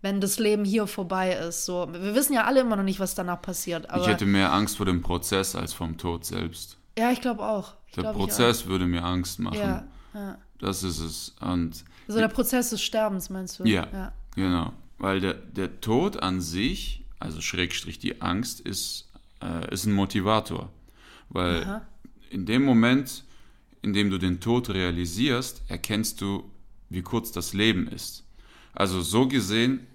wenn das Leben hier vorbei ist. So, wir wissen ja alle immer noch nicht, was danach passiert. Ich hätte mehr Angst vor dem Prozess als vom Tod selbst. ja, ich glaube auch. Ich Der glaub, Prozess würde mir Angst machen. auch. Ja, ja. Das ist es. Und Also der Prozess des Sterbens, meinst du? Ja, ja. genau. Weil der, der Tod an sich, also Schrägstrich die Angst, ist, äh, ist ein Motivator. Weil Aha. in dem Moment, in dem du den Tod realisierst, erkennst du, wie kurz das Leben ist. Also so gesehen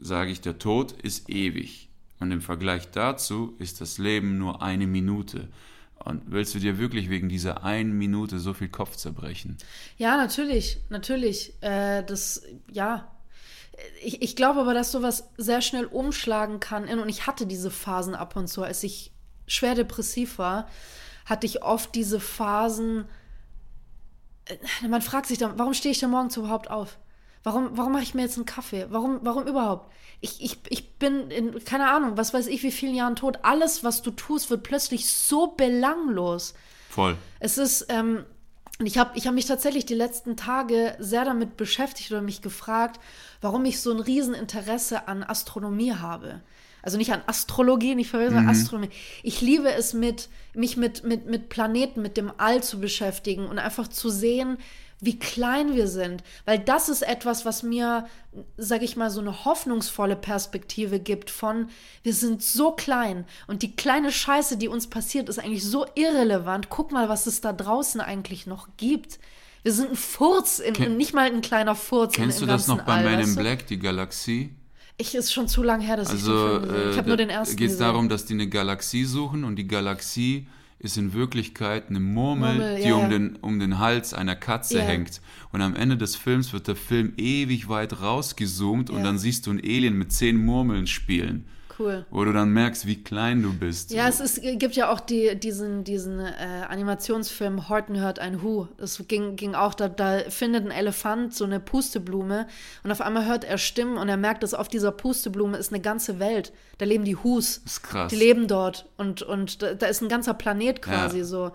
sage ich, der Tod ist ewig. Und im Vergleich dazu ist das Leben nur eine Minute. Und willst du dir wirklich wegen dieser einen Minute so viel Kopf zerbrechen? Ja, natürlich, natürlich. Äh, das, ja. Ich, ich glaube aber, dass sowas sehr schnell umschlagen kann. Und ich hatte diese Phasen ab und zu, als ich schwer depressiv war, hatte ich oft diese Phasen. äh, Man fragt sich dann, warum stehe ich denn morgens überhaupt auf? Warum, warum mache ich mir jetzt einen Kaffee? Warum, warum überhaupt? Ich, ich, ich bin in, keine Ahnung, was weiß ich, wie vielen Jahren tot. Alles, was du tust, wird plötzlich so belanglos. Voll. Es ist, ähm, ich habe ich hab mich tatsächlich die letzten Tage sehr damit beschäftigt oder mich gefragt, warum ich so ein Rieseninteresse an Astronomie habe. Also nicht an Astrologie, nicht verwirren, sondern Astronomie. Ich liebe es, mit, mich mit, mit, mit Planeten, mit dem All zu beschäftigen und einfach zu sehen, wie klein wir sind. Weil das ist etwas, was mir, sage ich mal, so eine hoffnungsvolle Perspektive gibt von, wir sind so klein und die kleine Scheiße, die uns passiert, ist eigentlich so irrelevant. Guck mal, was es da draußen eigentlich noch gibt. Wir sind ein Furz, in, Ken- nicht mal ein kleiner Furz Kennst du das noch bei All, weißt in? Black, die Galaxie? Ich ist schon zu lang her, dass Also ich den Film habe. Ich habe nur den ersten geht es darum, dass die eine Galaxie suchen und die Galaxie ist in Wirklichkeit eine Murmel, Murmel, die ja, um, ja. Den, um den Hals einer Katze Ja. hängt. Und am Ende des Films wird der Film ewig weit rausgezoomt und dann siehst du einen Alien mit zehn Murmeln spielen. Cool. Wo du dann merkst, wie klein du bist. Ja, es ist, gibt ja auch die, diesen, diesen äh, Animationsfilm Horton hört ein Hu. Das ging, ging auch, da, da findet ein Elefant so eine Pusteblume und auf einmal hört er Stimmen und er merkt, dass auf dieser Pusteblume ist eine ganze Welt. Da leben die Hus. Das ist krass. Die leben dort und, und da, da ist ein ganzer Planet quasi Ja. so.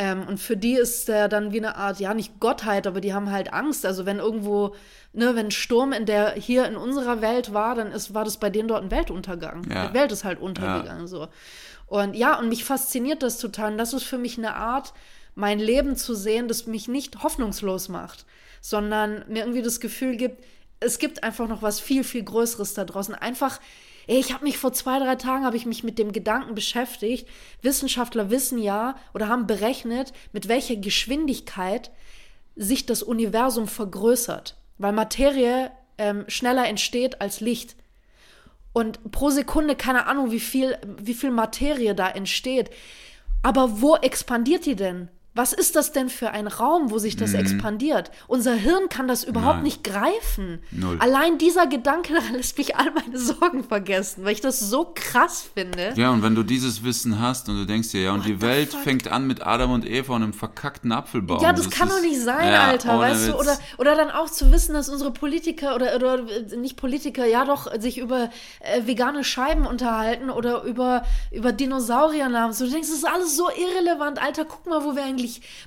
Ähm, und für die ist der dann wie eine Art, ja, nicht Gottheit, aber die haben halt Angst. Also wenn irgendwo, ne, wenn ein Sturm in der hier in unserer Welt war, dann ist, war das bei denen dort ein Weltuntergang. Ja. Die Welt ist halt untergegangen so. Und ja, und mich fasziniert das total. Und das ist für mich eine Art, mein Leben zu sehen, das mich nicht hoffnungslos macht, sondern mir irgendwie das Gefühl gibt, es gibt einfach noch was viel, viel Größeres da draußen. Einfach, ich habe mich vor zwei, drei Tagen, habe ich mich mit dem Gedanken beschäftigt. Wissenschaftler wissen ja oder haben berechnet, mit welcher Geschwindigkeit sich das Universum vergrößert, weil Materie ähm, schneller entsteht als Licht. Und pro Sekunde, keine Ahnung, wie viel, wie viel Materie da entsteht. Aber wo expandiert die denn? Was ist das denn für ein Raum, wo sich das expandiert? Unser Hirn kann das überhaupt Nein. nicht greifen. Null. Allein dieser Gedanke (laughs) lässt mich all meine Sorgen vergessen, weil ich das so krass finde. Ja, und wenn du dieses Wissen hast und du denkst dir, ja, und What die Welt fuck? fängt an mit Adam und Eva und einem verkackten Apfelbaum. Ja, das, kann ist- doch nicht sein, Ja, Alter, weißt du? Witz. Oder, oder dann auch zu wissen, dass unsere Politiker oder, oder äh, nicht Politiker, ja doch, sich über äh, vegane Scheiben unterhalten oder über, über Dinosauriernamen. So, du denkst, das ist alles so irrelevant, Alter, guck mal, wo wir eigentlich,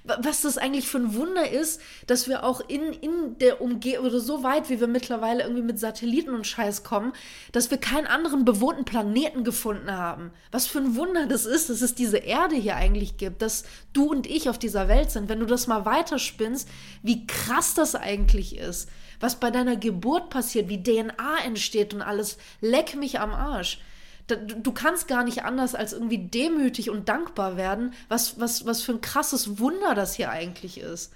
wa- was das eigentlich für ein Wunder ist, dass wir auch in, in der Umgebung oder so weit, wie wir mittlerweile irgendwie mit Satelliten und Scheiß kommen, dass wir keinen anderen bewohnten Planeten gefunden haben. Was für ein Wunder das ist, dass es diese Erde hier eigentlich gibt, dass du und ich auf dieser Welt sind. Wenn du das mal weiterspinnst, wie krass das eigentlich ist, was bei deiner Geburt passiert, wie DNA entsteht und alles, leck mich am Arsch. Du kannst gar nicht anders als irgendwie demütig und dankbar werden, was, was, was für ein krasses Wunder das hier eigentlich ist.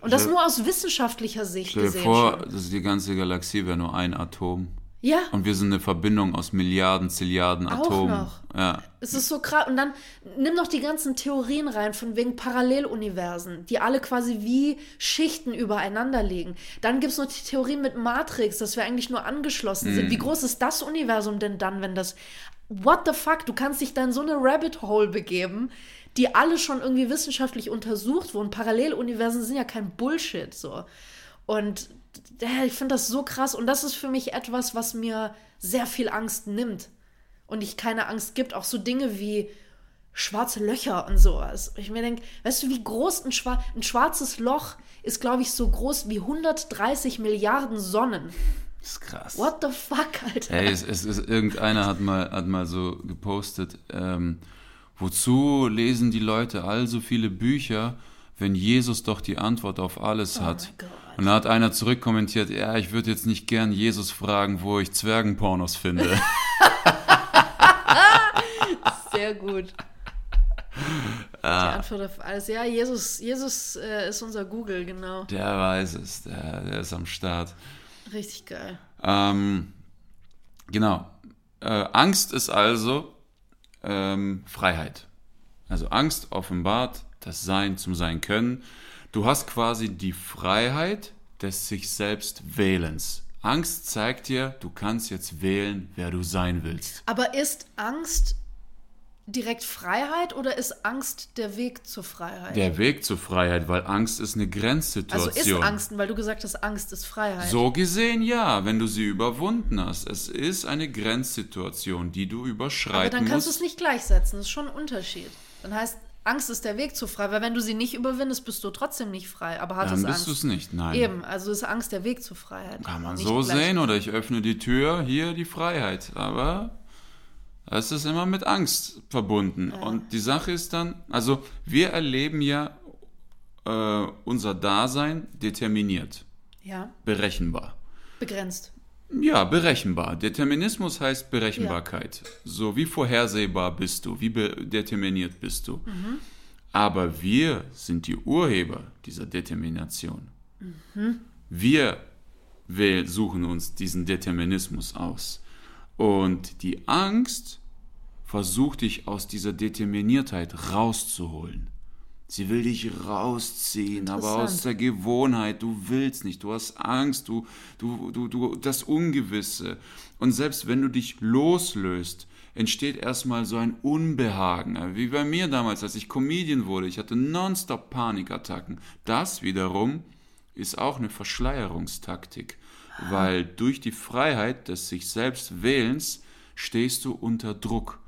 Und das nur aus wissenschaftlicher Sicht Stell dir gesehen. vor, schon. das ist die ganze Galaxie wäre nur ein Atom. Ja, Und wir sind eine Verbindung aus Milliarden, Zilliarden Auch Atomen. noch. Ja. es ist so krass. Und dann nimm noch die ganzen Theorien rein, von wegen Paralleluniversen, die alle quasi wie Schichten übereinander liegen. Dann gibt es noch die Theorien mit Matrix, dass wir eigentlich nur angeschlossen sind. Wie groß ist das Universum denn dann, wenn das. What the fuck? Du kannst dich da in so eine Rabbit Hole begeben, die alle schon irgendwie wissenschaftlich untersucht wurden. Paralleluniversen sind ja kein Bullshit so. Und ich finde das so krass. Und das ist für mich etwas, was mir sehr viel Angst nimmt. Und ich keine Angst gibt. Auch so Dinge wie schwarze Löcher und sowas. Ich mir denke, weißt du, wie groß ein, Schwa ein schwarzes Loch ist, glaube ich, so groß wie 130 Milliarden Sonnen. Das ist krass. What the fuck, Alter? Ey, es, es ist, irgendeiner hat mal, hat mal so gepostet, ähm, wozu lesen die Leute all so viele Bücher, wenn Jesus doch die Antwort auf alles hat? Oh mein Gott. Und da hat einer zurückkommentiert, ja, ich würde jetzt nicht gern Jesus fragen, wo ich Zwergenpornos finde. (laughs) Sehr gut. Die Antwort auf alles. Ja, Jesus, Jesus äh, ist unser Google, genau. der weiß es, der, der ist am Start. Richtig geil. Ähm, genau. Äh, Angst ist also ähm, Freiheit. Also Angst offenbart das Sein zum Sein können. Du hast quasi die Freiheit des sich selbst Wählens. Angst zeigt dir, du kannst jetzt wählen, wer du sein willst. Aber ist Angst direkt Freiheit oder ist Angst der Weg zur Freiheit? Der Weg zur Freiheit, weil Angst ist eine also Grenzsituation. ist Angst, weil du gesagt hast, Angst ist Freiheit. So gesehen ja, wenn du sie überwunden hast. Es ist eine Grenzsituation, die du Aber überschreiten dann kannst du es musst. nicht gleichsetzen. Das ist schon ein Unterschied. Dann heißt, Angst ist der Weg zur Freiheit. Weil wenn du sie nicht überwindest, bist du trotzdem nicht frei. Aber hattest Dann bist Angst. du es nicht, nein. Eben, also ist Angst der Weg zur Freiheit. Kann man Nicht so gleich- sehen oder ich öffne die Tür, hier die Freiheit. Aber es ist immer mit Angst verbunden. Und die Sache ist dann, also wir erleben ja äh, unser Dasein determiniert, Ja, berechenbar. begrenzt. Ja, berechenbar. Determinismus heißt Berechenbarkeit. So wie vorhersehbar bist du, wie determiniert bist du. Aber wir sind die Urheber dieser Determination. Wir wähl- suchen uns diesen Determinismus aus. Und die Angst versucht dich aus dieser Determiniertheit rauszuholen. Sie will dich rausziehen, aber aus der Gewohnheit. Du willst nicht, du hast Angst, du, du, du, du, das Ungewisse. Und selbst wenn du dich loslöst, entsteht erstmal so ein Unbehagen. Wie bei mir damals, als ich Comedian wurde. Ich hatte nonstop Panikattacken. Das wiederum ist auch eine Verschleierungstaktik, weil durch die Freiheit des sich selbst Wählens stehst du unter Druck.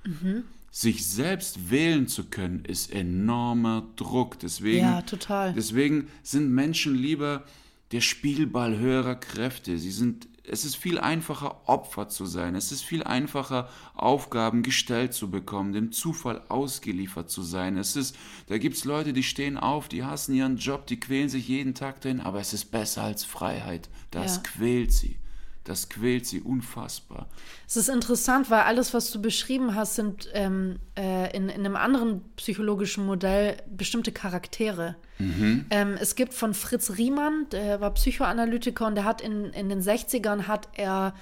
Sich selbst wählen zu können, ist enormer Druck. Deswegen, Ja, total. deswegen sind Menschen lieber der Spielball höherer Kräfte. Sie sind, es ist viel einfacher, Opfer zu sein. Es ist viel einfacher, Aufgaben gestellt zu bekommen, dem Zufall ausgeliefert zu sein. Es ist, da gibt's Leute, die stehen auf, die hassen ihren Job, die quälen sich jeden Tag drin, aber es ist besser als Freiheit. Das Ja. quält sie. Das quält sie unfassbar. Es ist interessant, weil alles, was du beschrieben hast, sind ähm, äh, in, in einem anderen psychologischen Modell bestimmte Charaktere. Ähm, es gibt von Fritz Riemann, der war Psychoanalytiker und der hat in, in den 60ern hat er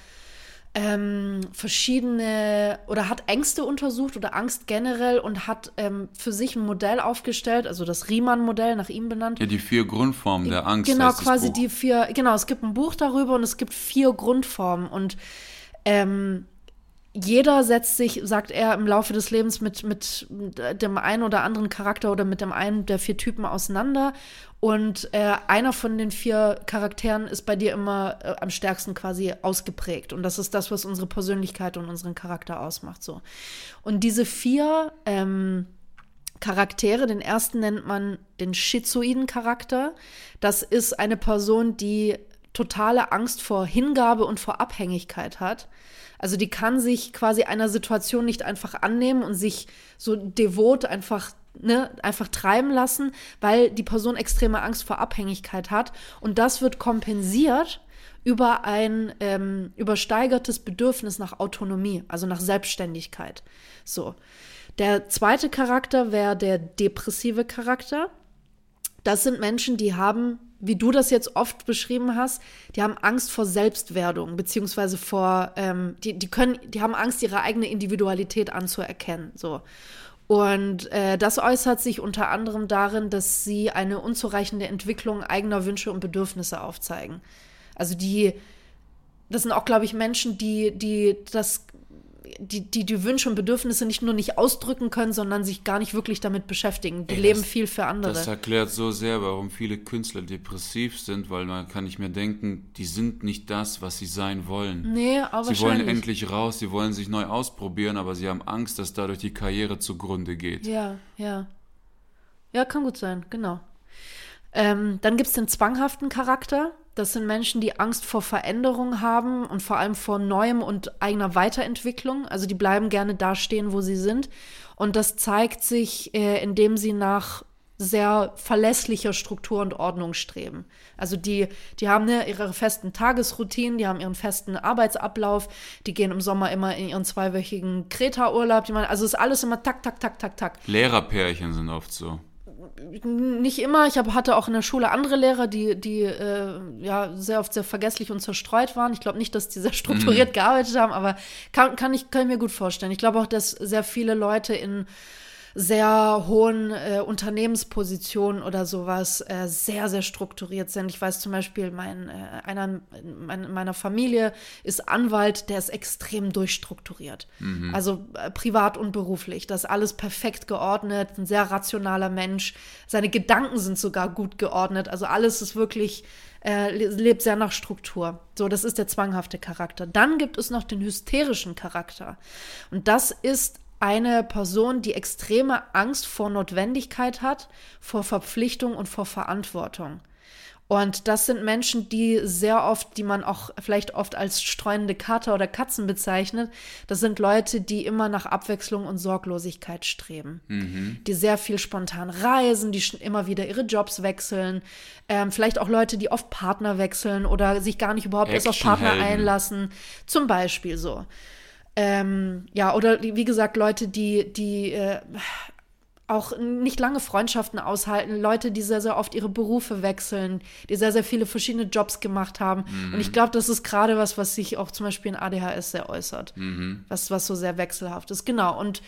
ähm, verschiedene oder hat Ängste untersucht oder Angst generell und hat ähm, für sich ein Modell aufgestellt, also das Riemann-Modell, nach ihm benannt. Ja, die vier Grundformen der Angst. Genau, quasi die vier, genau, es gibt ein Buch darüber und es gibt vier Grundformen und ähm, jeder setzt sich, sagt er, im Laufe des Lebens mit, mit dem einen oder anderen Charakter oder mit dem einen der vier Typen auseinander. Und äh, einer von den vier Charakteren ist bei dir immer äh, am stärksten quasi ausgeprägt. Und das ist das, was unsere Persönlichkeit und unseren Charakter ausmacht. So. Und diese vier ähm, Charaktere. Den ersten nennt man den schizoiden Charakter. Das ist eine Person, die totale Angst vor Hingabe und vor Abhängigkeit hat. Also die kann sich quasi einer Situation nicht einfach annehmen und sich so devot einfach Ne, einfach treiben lassen, weil die Person extreme Angst vor Abhängigkeit hat. Und das wird kompensiert über ein ähm, übersteigertes Bedürfnis nach Autonomie, also nach Selbstständigkeit. So. Der zweite Charakter wäre der depressive Charakter. Das sind Menschen, die haben, wie du das jetzt oft beschrieben hast, die haben Angst vor Selbstwerdung, beziehungsweise vor, ähm, die, die können, die haben Angst, ihre eigene Individualität anzuerkennen. So. Und äh, das äußert sich unter anderem darin, dass sie eine unzureichende Entwicklung eigener Wünsche und Bedürfnisse aufzeigen. Also die, das sind auch, glaube ich, Menschen, die, die das die, die die Wünsche und Bedürfnisse nicht nur nicht ausdrücken können, sondern sich gar nicht wirklich damit beschäftigen. Die Ey, leben das- viel für andere. Das erklärt so sehr, warum viele Künstler depressiv sind, weil man kann nicht mehr denken, die sind nicht das, was sie sein wollen. nee, aber Sie wollen endlich raus, sie wollen sich neu ausprobieren, aber sie haben Angst, dass dadurch die Karriere zugrunde geht. Ja, ja. Ja, kann gut sein, genau. Ähm, dann gibt es den zwanghaften Charakter. Das sind Menschen, die Angst vor Veränderung haben und vor allem vor Neuem und eigener Weiterentwicklung. Also die bleiben gerne da stehen, wo sie sind. Und das zeigt sich, äh, indem sie nach sehr verlässlicher Struktur und Ordnung streben. Also die, die haben ne, ihre festen Tagesroutinen, die haben ihren festen Arbeitsablauf, die gehen im Sommer immer in ihren zweiwöchigen Kreta-Urlaub. Also ist alles immer tak, tak, tak, tak, tak Lehrerpärchen sind oft so. Nicht immer. Ich hab, hatte auch in der Schule andere Lehrer, die, die äh, ja sehr oft sehr vergesslich und zerstreut waren. Ich glaube nicht, dass die sehr (laughs) strukturiert gearbeitet haben, aber kann, kann, ich, kann ich mir gut vorstellen. Ich glaube auch, dass sehr viele Leute in sehr hohen äh, Unternehmenspositionen oder sowas äh, sehr, sehr strukturiert sind. Ich weiß zum Beispiel, mein, äh, einer in meiner Familie ist Anwalt, der ist extrem durchstrukturiert. Also äh, privat und beruflich. Das ist alles perfekt geordnet, ein sehr rationaler Mensch. Seine Gedanken sind sogar gut geordnet. Also alles ist wirklich, äh, le- lebt sehr nach Struktur. So, das ist der zwanghafte Charakter. Dann gibt es noch den hysterischen Charakter. Und das ist eine Person, die extreme Angst vor Notwendigkeit hat, vor Verpflichtung und vor Verantwortung. Und das sind Menschen, die sehr oft, die man auch vielleicht oft als streunende Kater oder Katzen bezeichnet, das sind Leute, die immer nach Abwechslung und Sorglosigkeit streben, die sehr viel spontan reisen, die immer wieder ihre Jobs wechseln, ähm, vielleicht auch Leute, die oft Partner wechseln oder sich gar nicht überhaupt erst auf Partner einlassen, zum Beispiel so. Ähm, ja, oder wie gesagt, Leute, die, die äh, auch nicht lange Freundschaften aushalten, Leute, die sehr, sehr oft ihre Berufe wechseln, die sehr, sehr viele verschiedene Jobs gemacht haben. Und ich glaube, das ist gerade was, was sich auch zum Beispiel in ADHS sehr äußert, was, was so sehr wechselhaft ist. Genau. Und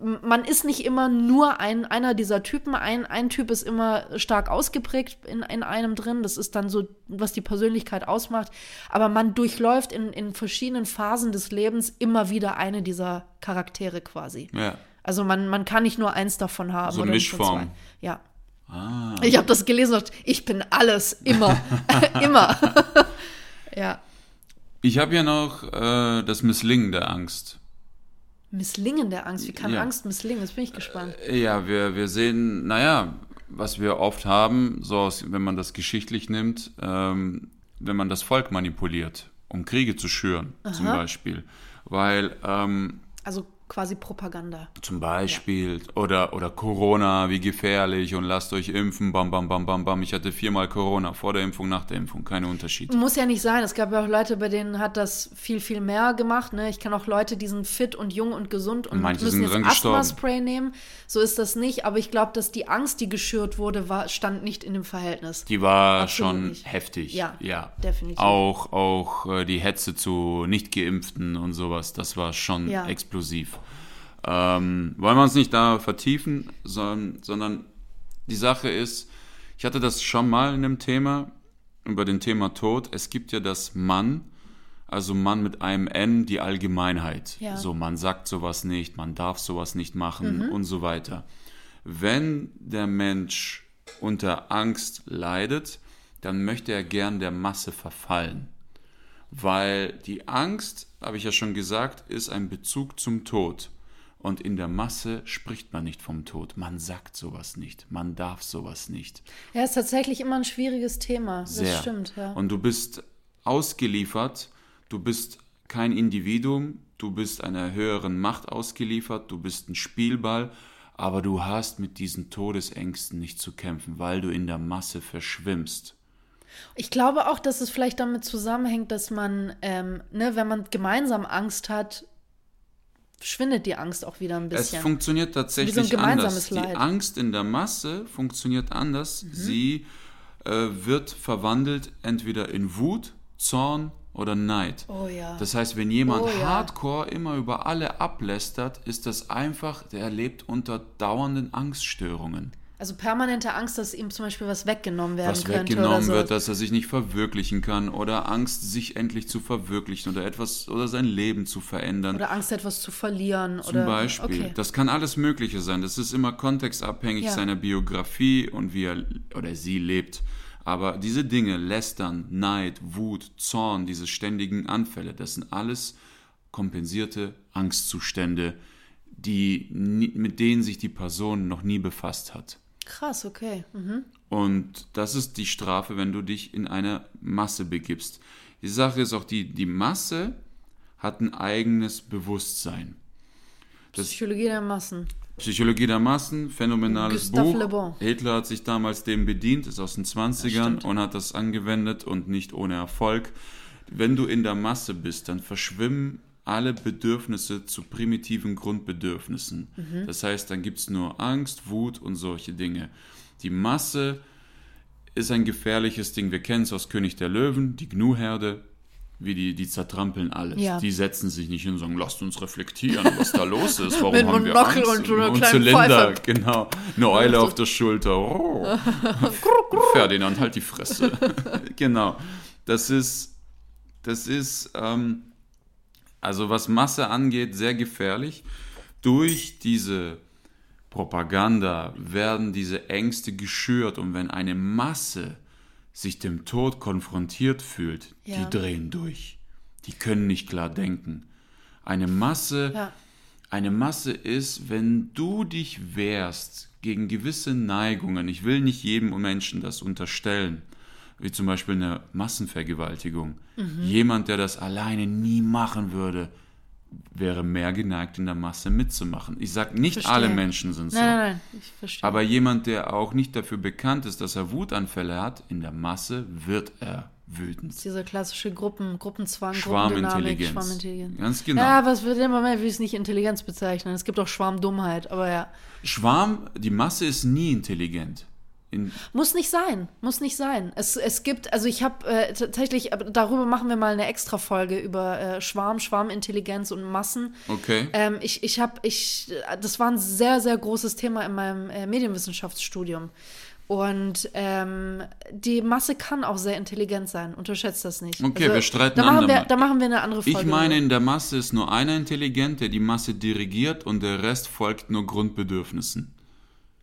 man ist nicht immer nur ein, einer dieser Typen. Ein, ein Typ ist immer stark ausgeprägt in, in einem drin. Das ist dann so, was die Persönlichkeit ausmacht. Aber man durchläuft in, in verschiedenen Phasen des Lebens immer wieder eine dieser Charaktere quasi. Ja. Also man, man kann nicht nur eins davon haben. So oder Mischform. zwei. Ja. Ah. Ich habe das gelesen und ich bin alles, immer. (laughs) immer. (laughs) ja. Ich habe ja noch äh, das Misslingen der Angst. Misslingen der Angst. Wie kann Ja. Angst misslingen? Jetzt bin ich gespannt. Ja, wir, wir sehen, naja, was wir oft haben, so aus, wenn man das geschichtlich nimmt, ähm, wenn man das Volk manipuliert, um Kriege zu schüren, zum Beispiel. Weil ähm, Also quasi Propaganda. Zum Beispiel. Oder, oder Corona, wie gefährlich und lasst euch impfen, bam, bam, bam, bam, bam. Ich hatte viermal Corona, vor der Impfung, nach der Impfung, kein Unterschied. Muss ja nicht sein. Es gab ja auch Leute, bei denen hat das viel, viel mehr gemacht. Ne? Ich kenne auch Leute, die sind fit und jung und gesund und Manche müssen jetzt. Asthma-Spray nehmen. So ist das nicht. Aber ich glaube, dass die Angst, die geschürt wurde, war, stand nicht in dem Verhältnis. Die war Absolut schon nicht. heftig. Ja, ja. definitiv. Auch, auch äh, die Hetze zu Nicht-Geimpften und sowas, das war schon Ja. explosiv. Ähm, wollen wir uns nicht da vertiefen, sondern, sondern die Sache ist, ich hatte das schon mal in einem Thema, über den Thema Tod. Es gibt ja das Mann, also Mann mit einem N, die Allgemeinheit. Ja. So, man sagt sowas nicht, man darf sowas nicht machen und so weiter. Wenn der Mensch unter Angst leidet, dann möchte er gern der Masse verfallen. Weil die Angst, habe ich ja schon gesagt, ist ein Bezug zum Tod. Und in der Masse spricht man nicht vom Tod. Man sagt sowas nicht. Man darf sowas nicht. Ja, ist tatsächlich immer ein schwieriges Thema. Das Sehr. stimmt, ja. Und du bist ausgeliefert, du bist kein Individuum, du bist einer höheren Macht ausgeliefert, du bist ein Spielball, aber du hast mit diesen Todesängsten nicht zu kämpfen, weil du in der Masse verschwimmst. Ich glaube auch, dass es vielleicht damit zusammenhängt, dass man, ähm, ne, wenn man gemeinsam Angst hat, schwindet die Angst auch wieder ein Es bisschen. funktioniert tatsächlich Wie so ein anders. gemeinsames Die Leid. Mhm. Angst in der Masse funktioniert anders. Sie äh, wird verwandelt entweder in Wut, Zorn oder Neid. Oh ja. Das heißt, wenn jemand Oh ja. hardcore immer über alle ablästert, ist das einfach, der lebt unter dauernden Angststörungen. Also permanente Angst, dass ihm zum Beispiel was weggenommen werden Was könnte weggenommen oder so. wird, dass er sich nicht verwirklichen kann oder Angst, sich endlich zu verwirklichen oder etwas oder sein Leben zu verändern. Oder Angst, etwas zu verlieren. Zum oder, Beispiel. Okay. Das kann alles Mögliche sein. Das ist immer kontextabhängig Ja. seiner Biografie und wie er oder sie lebt. Aber diese Dinge, Lästern, Neid, Wut, Zorn, diese ständigen Anfälle, das sind alles kompensierte Angstzustände, die, mit denen sich die Person noch nie befasst hat. Krass, okay. Mhm. Und das ist die Strafe, wenn du dich in eine Masse begibst. Die Sache ist auch die, die Masse hat ein eigenes Bewusstsein. Das- Psychologie der Massen. Psychologie der Massen, phänomenales Gustave Buch. Le Bon. Hitler hat sich damals dem bedient, ist aus den 20ern stimmt. und hat das angewendet und nicht ohne Erfolg. Wenn du in der Masse bist, dann verschwimmen alle Bedürfnisse zu primitiven Grundbedürfnissen. Mhm. Das heißt, dann gibt es nur Angst, Wut und solche Dinge. Die Masse ist ein gefährliches Ding. Wir kennen es aus König der Löwen, die Gnu-Herde, wie die, die zertrampeln alles. Ja. Die setzen sich nicht hin und sagen, lasst uns reflektieren, was da los ist. Warum haben wir Monokel Angst? und und kleinen Zylinder, Pfeife. genau. Eine Eule auf der Schulter. Oh. (laughs) Ferdinand, halt die Fresse. (laughs) genau. Das ist, das ist, ähm, also was Masse angeht, sehr gefährlich. Durch diese Propaganda werden diese Ängste geschürt und wenn eine Masse sich dem Tod konfrontiert fühlt, Ja. die drehen durch. Die können nicht klar denken. Eine Masse, Ja. eine Masse ist, wenn du dich wehrst gegen gewisse Neigungen. Ich will nicht jedem Menschen das unterstellen, wie zum Beispiel eine Massenvergewaltigung. Mhm. Jemand, der das alleine nie machen würde, wäre mehr geneigt, in der Masse mitzumachen. Ich sage nicht, Verstehe. alle Menschen sind so. Nein, nein, nein. Ich verstehe. Aber jemand, der auch nicht dafür bekannt ist, dass er Wutanfälle hat, in der Masse wird er wütend. Dieser klassische Gruppen, Gruppenzwang, Schwarmintelligenz. Schwarmintelligenz. Ganz genau. Ja, aber es wird immer mehr, ich es nicht Intelligenz bezeichnen. Es gibt auch Schwarmdummheit, aber ja. Schwarm, die Masse ist nie intelligent. Muss nicht sein, muss nicht sein. Es, es gibt, also ich habe äh, tatsächlich, aber darüber machen wir mal eine extra Folge über äh, Schwarm, Schwarmintelligenz und Massen. okay. Ähm, ich ich habe, ich, das war ein sehr, sehr großes Thema in meinem äh, Medienwissenschaftsstudium. Und ähm, die Masse kann auch sehr intelligent sein. Unterschätzt das nicht. Also, Okay, wir streiten da machen wir, da machen wir eine andere Folge. Ich meine, in der Masse ist nur einer intelligent, der die Masse dirigiert und der Rest folgt nur Grundbedürfnissen.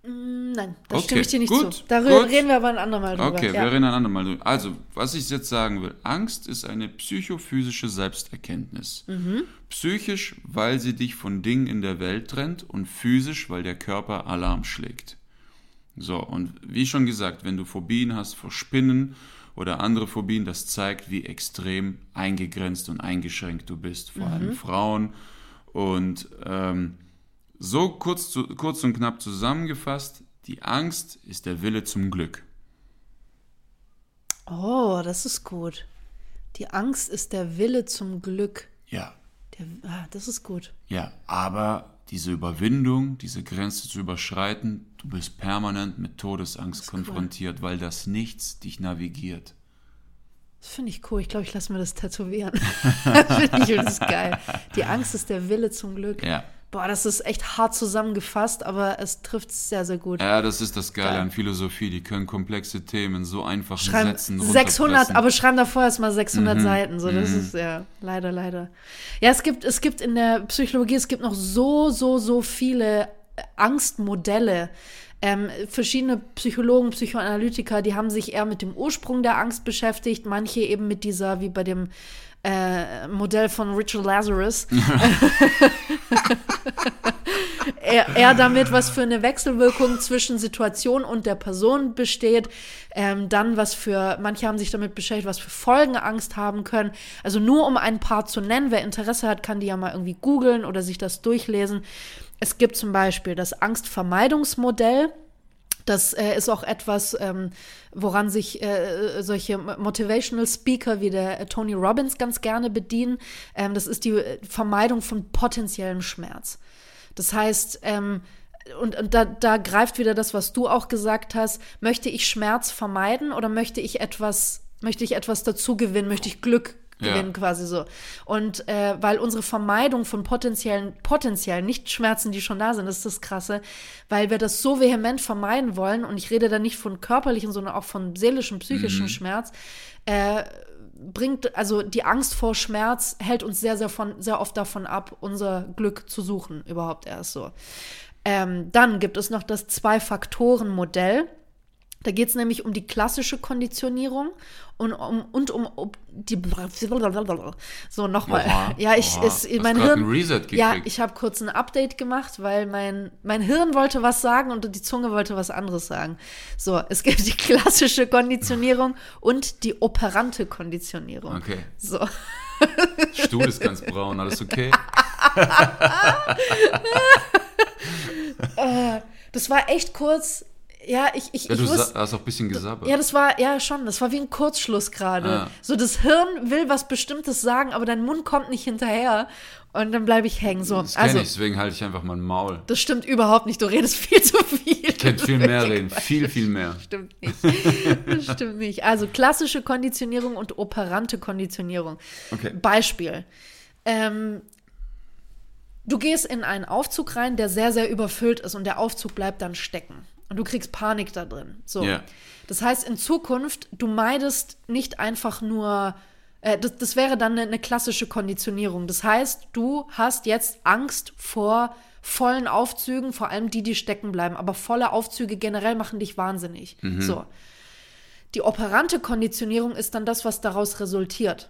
Nein, da Okay, stimme ich dir nicht gut, zu. Darüber gut. reden wir aber ein andermal drüber. Okay, ja. wir reden ein andermal drüber. Also, was ich jetzt sagen will, Angst ist eine psychophysische Selbsterkenntnis. Mhm. Psychisch, weil sie dich von Dingen in der Welt trennt und physisch, weil der Körper Alarm schlägt. So, und wie schon gesagt, wenn du Phobien hast vor Spinnen oder andere Phobien, das zeigt, wie extrem eingegrenzt und eingeschränkt du bist, vor allem Frauen. Und ähm, so kurz, zu, kurz und knapp zusammengefasst, die Angst ist der Wille zum Glück. Oh, das ist gut. Die Angst ist der Wille zum Glück. Ja, Der, ah, das ist gut. ja, aber diese Überwindung, diese Grenze zu überschreiten, du bist permanent mit Todesangst konfrontiert, weil das Nichts dich navigiert. Das finde ich cool. Ich glaube, ich lasse mir das tätowieren. das (laughs) finde ich das ist geil. Die Angst ist der Wille zum Glück. Ja. Boah, das ist echt hart zusammengefasst, aber es trifft es sehr, sehr gut. Ja, das ist das Geile Geil. an Philosophie. Die können komplexe Themen in so einfachen schreiben Sätzen 600, runterpressen. aber schreiben davor erstmal Mhm. 600 Seiten. So, das ist ja leider, leider. Ja, es gibt, es gibt in der Psychologie, es gibt noch so, so, so viele äh, Angstmodelle. Ähm, verschiedene Psychologen, Psychoanalytiker, die haben sich eher mit dem Ursprung der Angst beschäftigt, manche eben mit dieser, wie bei dem äh, Modell von Richard Lazarus, eher, (laughs) (laughs) eher damit, was für eine Wechselwirkung zwischen Situation und der Person besteht. Ähm, dann, was für, manche haben sich damit beschäftigt, was für Folgen Angst haben können. Also nur um ein paar zu nennen, wer Interesse hat, kann die ja mal irgendwie googeln oder sich das durchlesen. Es gibt zum Beispiel das Angstvermeidungsmodell. Das äh, ist auch etwas, ähm, woran sich äh, solche Motivational Speaker wie der äh, Tony Robbins ganz gerne bedienen. Ähm, das ist die äh, Vermeidung von potenziellem Schmerz. Das heißt, ähm, und, und da, da greift wieder das, was du auch gesagt hast. Möchte ich Schmerz vermeiden oder möchte ich etwas, möchte ich etwas dazu gewinnen, möchte ich Glück Ja. gewinnen, quasi so. Und äh, weil unsere Vermeidung von potenziellen, potenziellen, nicht Schmerzen, die schon da sind, das ist das Krasse, weil wir das so vehement vermeiden wollen, und ich rede da nicht von körperlichen, sondern auch von seelischem, psychischem Schmerz, äh, bringt, also die Angst vor Schmerz hält uns sehr, sehr, von, sehr oft davon ab, unser Glück zu suchen, überhaupt erst so. Ähm, dann gibt es noch das Zwei-Faktoren-Modell. Da geht es nämlich um die klassische Konditionierung und um, und um, um die. So, nochmal. Ja, ich, oha. Hast mein Hirn. ja, ich habe kurz ein Update gemacht, weil mein, mein Hirn wollte was sagen und die Zunge wollte was anderes sagen. So, es gibt die klassische Konditionierung und die operante Konditionierung. Okay. So. Stuhl ist ganz braun, alles okay? (laughs) Das war echt kurz. Ja, ich, ich, Ja, ich du wusste. hast auch ein bisschen gesabbert. Ja, das war, ja schon, das war wie ein Kurzschluss gerade. Ah. So, das Hirn will was Bestimmtes sagen, aber dein Mund kommt nicht hinterher und dann bleibe ich hängen. So, das also, ich, deswegen halte ich einfach mein Maul. das stimmt überhaupt nicht, du redest viel zu viel. Ich könnte viel mehr reden, viel, viel mehr. Stimmt nicht. Das stimmt nicht. Also klassische Konditionierung und operante Konditionierung. Okay. Beispiel. Ähm, du gehst in einen Aufzug rein, der sehr, sehr überfüllt ist und der Aufzug bleibt dann stecken. Und du kriegst Panik da drin. So. Ja. Das heißt, in Zukunft, du meidest nicht einfach nur. Äh, das, das wäre dann eine, eine klassische Konditionierung. Das heißt, du hast jetzt Angst vor vollen Aufzügen, vor allem die, die stecken bleiben. Aber volle Aufzüge generell machen dich wahnsinnig. So. Die operante Konditionierung ist dann das, was daraus resultiert.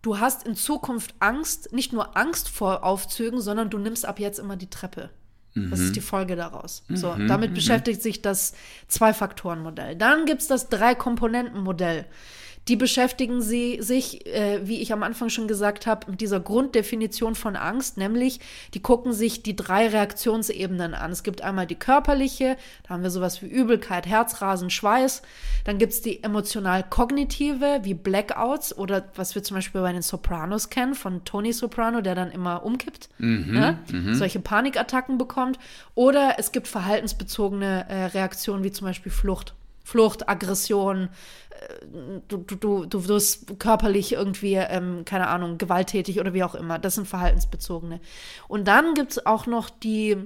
Du hast in Zukunft Angst, nicht nur Angst vor Aufzügen, sondern du nimmst ab jetzt immer die Treppe. Das ist die Folge daraus. So, damit beschäftigt sich das Zwei-Faktoren-Modell. Dann gibt es das Drei-Komponenten-Modell. Die beschäftigen sie sich, äh, wie ich am Anfang schon gesagt habe, mit dieser Grunddefinition von Angst, nämlich die gucken sich die drei Reaktionsebenen an. Es gibt einmal die körperliche, da haben wir sowas wie Übelkeit, Herzrasen, Schweiß. Dann gibt es die emotional-kognitive, wie Blackouts oder was wir zum Beispiel bei den Sopranos kennen, von Tony Soprano, der dann immer umkippt, ne? solche Panikattacken bekommt. Oder es gibt verhaltensbezogene äh, Reaktionen, wie zum Beispiel Flucht. Flucht, Aggression, äh, du, du, du, du wirst körperlich irgendwie, ähm, keine Ahnung, gewalttätig oder wie auch immer. Das sind verhaltensbezogene. Und dann gibt es auch noch die,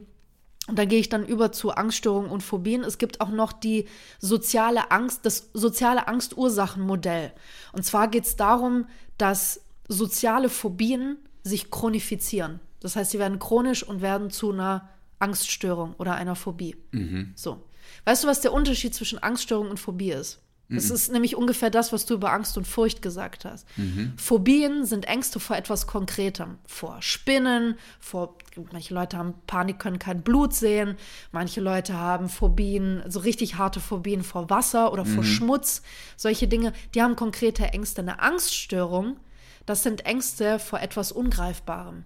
und da gehe ich dann über zu Angststörungen und Phobien. Es gibt auch noch die soziale Angst, das soziale Angstursachenmodell. Und zwar geht es darum, dass soziale Phobien sich chronifizieren. Das heißt, sie werden chronisch und werden zu einer Angststörung oder einer Phobie. Mhm. So. Weißt du, was der Unterschied zwischen Angststörung und Phobie ist? Das mhm. ist nämlich ungefähr das, was du über Angst und Furcht gesagt hast. Mhm. Phobien sind Ängste vor etwas Konkretem. Vor Spinnen, vor, manche Leute haben Panik, können kein Blut sehen. Manche Leute haben Phobien, so richtig harte Phobien vor Wasser oder vor mhm. Schmutz. Solche Dinge, die haben konkrete Ängste. Eine Angststörung, das sind Ängste vor etwas Ungreifbarem.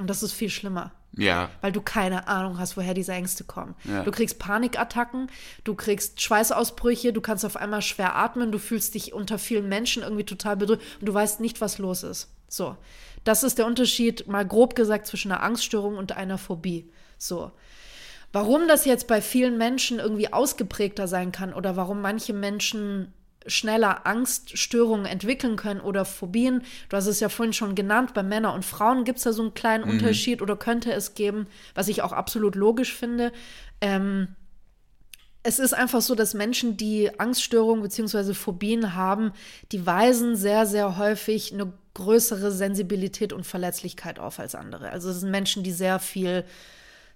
Und das ist viel schlimmer. Ja. Weil du keine Ahnung hast, woher diese Ängste kommen. Ja. Du kriegst Panikattacken, du kriegst Schweißausbrüche, du kannst auf einmal schwer atmen, du fühlst dich unter vielen Menschen irgendwie total bedrückt und du weißt nicht, was los ist. So. Das ist der Unterschied, mal grob gesagt, zwischen einer Angststörung und einer Phobie. So. Warum das jetzt bei vielen Menschen irgendwie ausgeprägter sein kann oder warum manche Menschen schneller Angststörungen entwickeln können oder Phobien. Du hast es ja vorhin schon genannt, bei Männern und Frauen gibt es da so einen kleinen mhm. Unterschied oder könnte es geben, was ich auch absolut logisch finde. Ähm, es ist einfach so, dass Menschen, die Angststörungen bzw. Phobien haben, die weisen sehr, sehr häufig eine größere Sensibilität und Verletzlichkeit auf als andere. Also es sind Menschen, die sehr viel,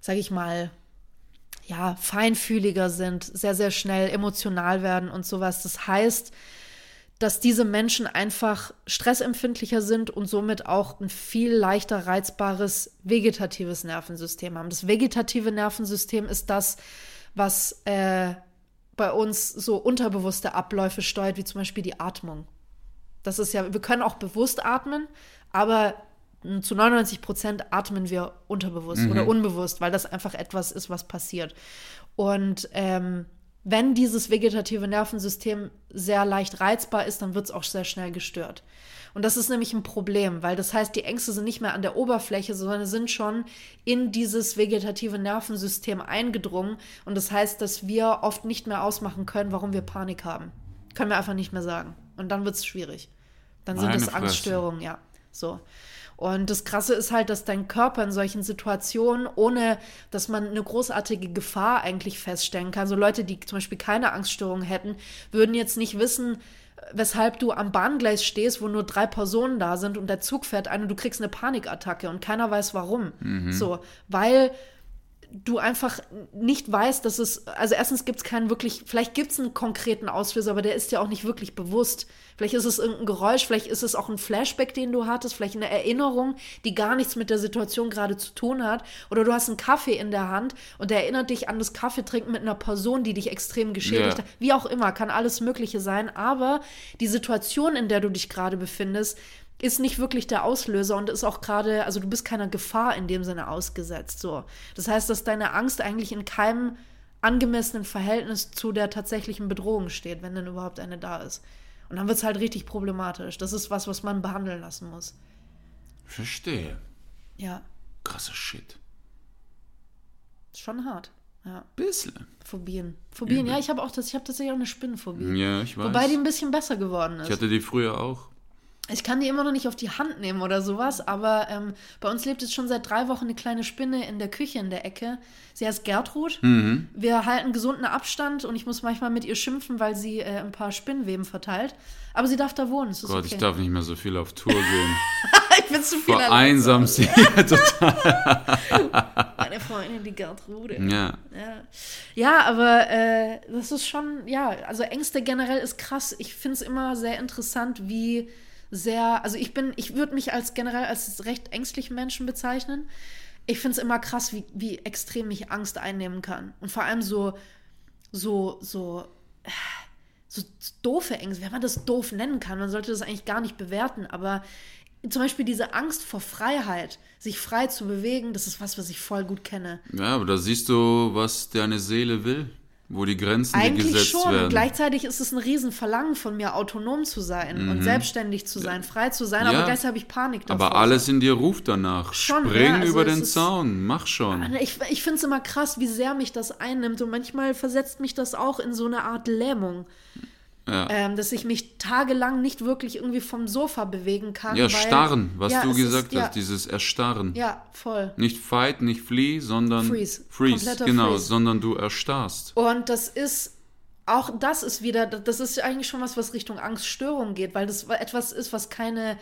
sage ich mal, ja, feinfühliger sind, sehr, sehr schnell emotional werden und sowas. Das heißt, dass diese Menschen einfach stressempfindlicher sind und somit auch ein viel leichter reizbares vegetatives Nervensystem haben. Das vegetative Nervensystem ist das, was äh, bei uns so unterbewusste Abläufe steuert, wie zum Beispiel die Atmung. Das ist ja, wir können auch bewusst atmen, aber zu 99 Prozent atmen wir unterbewusst mhm. oder unbewusst, weil das einfach etwas ist, was passiert. Und ähm, wenn dieses vegetative Nervensystem sehr leicht reizbar ist, dann wird es auch sehr schnell gestört. Und das ist nämlich ein Problem, weil das heißt, die Ängste sind nicht mehr an der Oberfläche, sondern sind schon in dieses vegetative Nervensystem eingedrungen. Und das heißt, dass wir oft nicht mehr ausmachen können, warum wir Panik haben. Können wir einfach nicht mehr sagen. Und dann wird es schwierig. Dann sind es Angststörungen, ja. So. Und das Krasse ist halt, dass dein Körper in solchen Situationen, ohne dass man eine großartige Gefahr eigentlich feststellen kann, so Leute, die zum Beispiel keine Angststörung hätten, würden jetzt nicht wissen, weshalb du am Bahngleis stehst, wo nur drei Personen da sind und der Zug fährt ein und du kriegst eine Panikattacke und keiner weiß warum. Mhm. So, weil du einfach nicht weißt, dass es, also erstens gibt es keinen wirklich, vielleicht gibt es einen konkreten Auslöser, aber der ist ja auch nicht wirklich bewusst. Vielleicht ist es irgendein Geräusch, vielleicht ist es auch ein Flashback, den du hattest, vielleicht eine Erinnerung, die gar nichts mit der Situation gerade zu tun hat. Oder du hast einen Kaffee in der Hand und der erinnert dich an das Kaffeetrinken mit einer Person, die dich extrem geschädigt ja. hat. Wie auch immer, kann alles Mögliche sein. Aber die Situation, in der du dich gerade befindest, ist nicht wirklich der Auslöser und ist auch gerade, also du bist keiner Gefahr in dem Sinne ausgesetzt. So. Das heißt, dass deine Angst eigentlich in keinem angemessenen Verhältnis zu der tatsächlichen Bedrohung steht, wenn denn überhaupt eine da ist. Und dann wird es halt richtig problematisch. Das ist was, was man behandeln lassen muss. Verstehe. Ja. Krasser Shit. Ist schon hart. Ja. Bisschen. Phobien. Phobien, ja, ja ich habe auch das, ich habe tatsächlich auch eine Spinnenphobie. Ja, ich weiß. Wobei die ein bisschen besser geworden ist. Ich hatte die früher auch. Ich kann die immer noch nicht auf die Hand nehmen oder sowas, aber ähm, bei uns lebt jetzt schon seit drei Wochen eine kleine Spinne in der Küche in der Ecke. Sie heißt Gertrud. Mhm. Wir halten gesunden Abstand und ich muss manchmal mit ihr schimpfen, weil sie äh, ein paar Spinnenweben verteilt. Aber sie darf da wohnen. Gott, okay. ich darf nicht mehr so viel auf Tour gehen. (laughs) ich bin zu viel Vereinsam sie total. (laughs) Meine Freundin, die Gertrude. Ja. Ja, ja aber äh, das ist schon, ja, also Ängste generell ist krass. Ich finde es immer sehr interessant, wie sehr, also ich bin, ich würde mich als generell als recht ängstlichen Menschen bezeichnen. Ich finde es immer krass, wie, wie extrem mich Angst einnehmen kann. Und vor allem so, so, so, so doofe Ängste, wenn man das doof nennen kann. Man sollte das eigentlich gar nicht bewerten, aber zum Beispiel diese Angst vor Freiheit, sich frei zu bewegen, das ist was, was ich voll gut kenne. Ja, aber da siehst du, was deine Seele will wo die Grenzen Eigentlich gesetzt schon. werden. Gleichzeitig ist es ein Riesenverlangen von mir, autonom zu sein und selbstständig zu sein, frei zu sein, aber Mhm. Ja. gleichzeitig habe ich Panik davor. Aber alles in dir ruft danach. Schon, Spring ja, also über den ist- Zaun, mach schon. Ich, ich finde es immer krass, wie sehr mich das einnimmt und manchmal versetzt mich das auch in so eine Art Lähmung. Ja. Ähm, dass ich mich tagelang nicht wirklich irgendwie vom Sofa bewegen kann. Ja, weil, starren, was Ja, du es gesagt ist, hast, ja, dieses Erstarren. Ja, voll. Nicht fight, nicht flee, sondern Freeze. freeze Kompletter genau, Freeze. sondern du erstarrst. Und das ist, auch das ist wieder, das ist eigentlich schon was, was Richtung Angststörung geht, weil das etwas ist, was keine,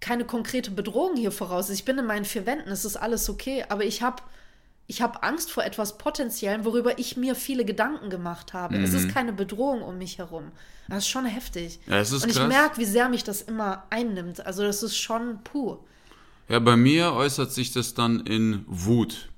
keine konkrete Bedrohung hier voraus ist. Ich bin in meinen vier Wänden, es ist alles okay, aber ich habe ich hab Angst vor etwas Potenziellen, worüber ich mir viele Gedanken gemacht habe. Es Mhm. ist keine Bedrohung um mich herum. Das ist schon heftig. Ja, es ist Und ich merke, wie sehr mich das immer einnimmt. Also das ist schon puh. Ja, bei mir äußert sich das dann in Wut,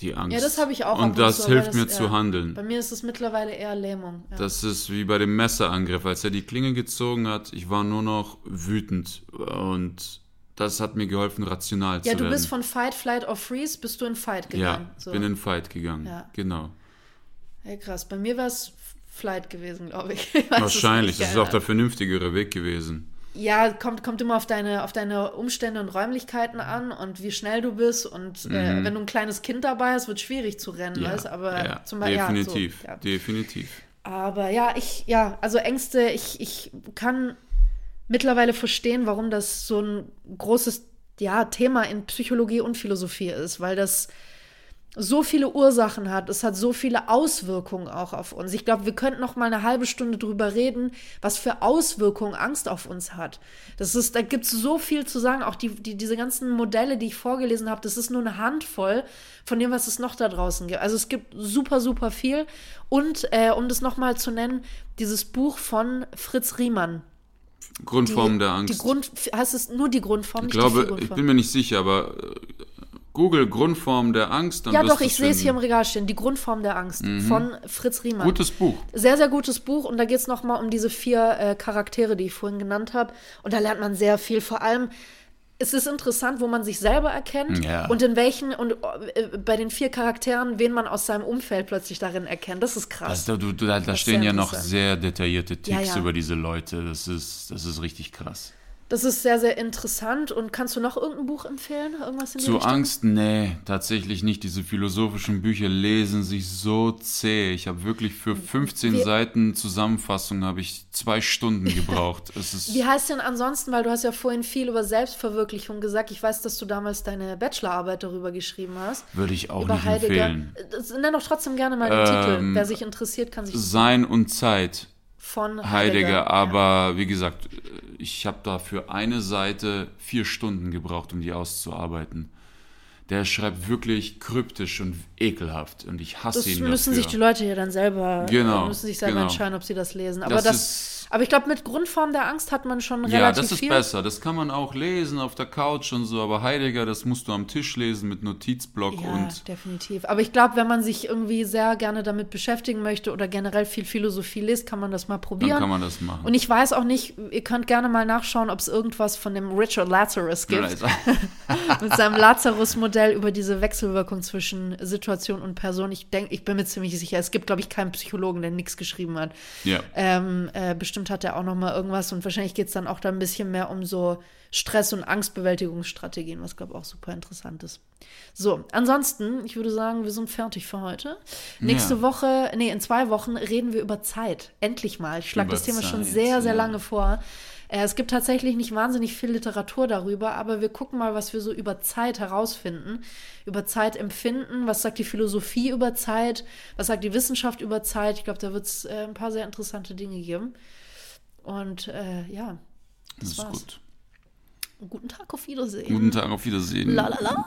die Angst. Ja, das habe ich auch. Und das aber hilft das- mir ja. zu handeln. Bei mir ist es mittlerweile eher Lähmung. Ja. Das ist wie bei dem Messerangriff, als er die Klinge gezogen hat. Ich war nur noch wütend und das hat mir geholfen, rational Ja, zu du werden. bist von Fight, Flight or Freeze, bist du in Fight ja, gegangen. so. bin in Fight gegangen. Ja. Genau. ja, krass. Bei mir war es Flight gewesen, glaube ich. (laughs) Ich Wahrscheinlich. Das ist ja. auch der vernünftigere Weg gewesen. Ja, kommt, kommt immer auf deine, auf deine Umstände und Räumlichkeiten an und wie schnell du bist. Und äh, wenn du ein kleines Kind dabei hast, wird es schwierig zu rennen, Mhm. Ja, weißt Aber ja, zum Beispiel. definitiv. Ja, so, ja. Definitiv. Aber ja, ich, ja, also Ängste, ich, ich kann mittlerweile verstehen, warum das so ein großes ja, Thema in Psychologie und Philosophie ist, weil das so viele Ursachen hat, es hat so viele Auswirkungen auch auf uns. Ich glaube, wir könnten noch mal eine halbe Stunde drüber reden, was für Auswirkungen Angst auf uns hat. Das ist, da gibt es so viel zu sagen. Auch die, die, diese ganzen Modelle, die ich vorgelesen habe, das ist nur eine Handvoll von dem, was es noch da draußen gibt. Also es gibt super, super viel. Und äh, um das noch mal zu nennen, dieses Buch von Fritz Riemann. Grundform die, der Angst. Die Grund, heißt es nur die Grundform? ich glaube, ich bin mir nicht sicher, aber äh, Google Grundform der Angst. Dann ja, doch, ich sehe es hier im. Regal stehen. Die Grundform der Angst von Fritz Riemann. Gutes Buch. Sehr, sehr gutes Buch und da geht es nochmal um diese vier äh, Charaktere, die ich vorhin genannt habe. Und da lernt man sehr viel. Vor allem, es ist interessant, wo man sich selber erkennt Ja. und in welchen, und äh, bei den vier Charakteren, wen man aus seinem Umfeld plötzlich darin erkennt. Das ist krass. Also, du, da da stehen ja noch sehr detaillierte Ja, Tipps ja. über diese Leute. Das ist, das ist richtig krass. Das ist sehr, sehr interessant. Und kannst du noch irgendein Buch empfehlen? Irgendwas in Zu Richtung? Angst, nee, tatsächlich nicht. Diese philosophischen Bücher lesen sich so zäh. Ich habe wirklich für 15 Wir- Seiten Zusammenfassung habe ich zwei Stunden gebraucht. es (laughs) ist Wie heißt denn ansonsten, weil du hast ja vorhin viel über Selbstverwirklichung gesagt. Ich weiß, dass du damals deine Bachelorarbeit darüber geschrieben hast. würde ich auch über nicht Heidegger. empfehlen. Das, nenn doch trotzdem gerne mal den Titel. Wer sich interessiert, kann sich Sein und Zeit von Heidegger. Heidegger, aber wie gesagt, ich habe da für eine Seite vier Stunden gebraucht, um die auszuarbeiten. Der schreibt wirklich kryptisch und ekelhaft und ich hasse Das ihn müssen dafür. sich die Leute ja dann selber, Genau, müssen sich selber genau. entscheiden, ob sie das lesen. Aber Das das, aber ich glaube, mit Grundform der Angst hat man schon ja, relativ das ist viel. besser. Das kann man auch lesen auf der Couch und so, aber Heidegger, das musst du am Tisch lesen mit Notizblock Ja, und definitiv. Aber ich glaube, wenn man sich irgendwie sehr gerne damit beschäftigen möchte oder generell viel Philosophie liest, kann man das mal probieren. dann kann man das machen. Und ich weiß auch nicht, ihr könnt gerne mal nachschauen, ob es irgendwas von dem Richard Lazarus gibt. (laughs) mit seinem Lazarus-Modell über diese Wechselwirkung zwischen Situation und Person. Ich denke, ich bin mir ziemlich sicher, es gibt, glaube ich, keinen Psychologen, der nichts geschrieben hat. ja. Ähm, äh, bestimmt hat er auch noch mal irgendwas und wahrscheinlich geht es dann auch da ein bisschen mehr um so Stress- und Angstbewältigungsstrategien, was, glaube ich, auch super interessant ist. So, ansonsten, ich würde sagen, wir sind fertig für heute. Nächste Ja. Woche, nee, in zwei Wochen reden wir über Zeit. Endlich mal. Ich schlage das Thema schon Zeit, sehr, sehr ja. lange vor. Äh, es gibt tatsächlich nicht wahnsinnig viel Literatur darüber, aber wir gucken mal, was wir so über Zeit herausfinden. Über Zeit empfinden. Was sagt die Philosophie über Zeit? Was sagt die Wissenschaft über Zeit? Ich glaube, da wird es äh, ein paar sehr interessante Dinge geben. Und äh, ja, Das ist war's. gut. guten Tag, auf Wiedersehen. Guten Tag, auf Wiedersehen. La, la, la,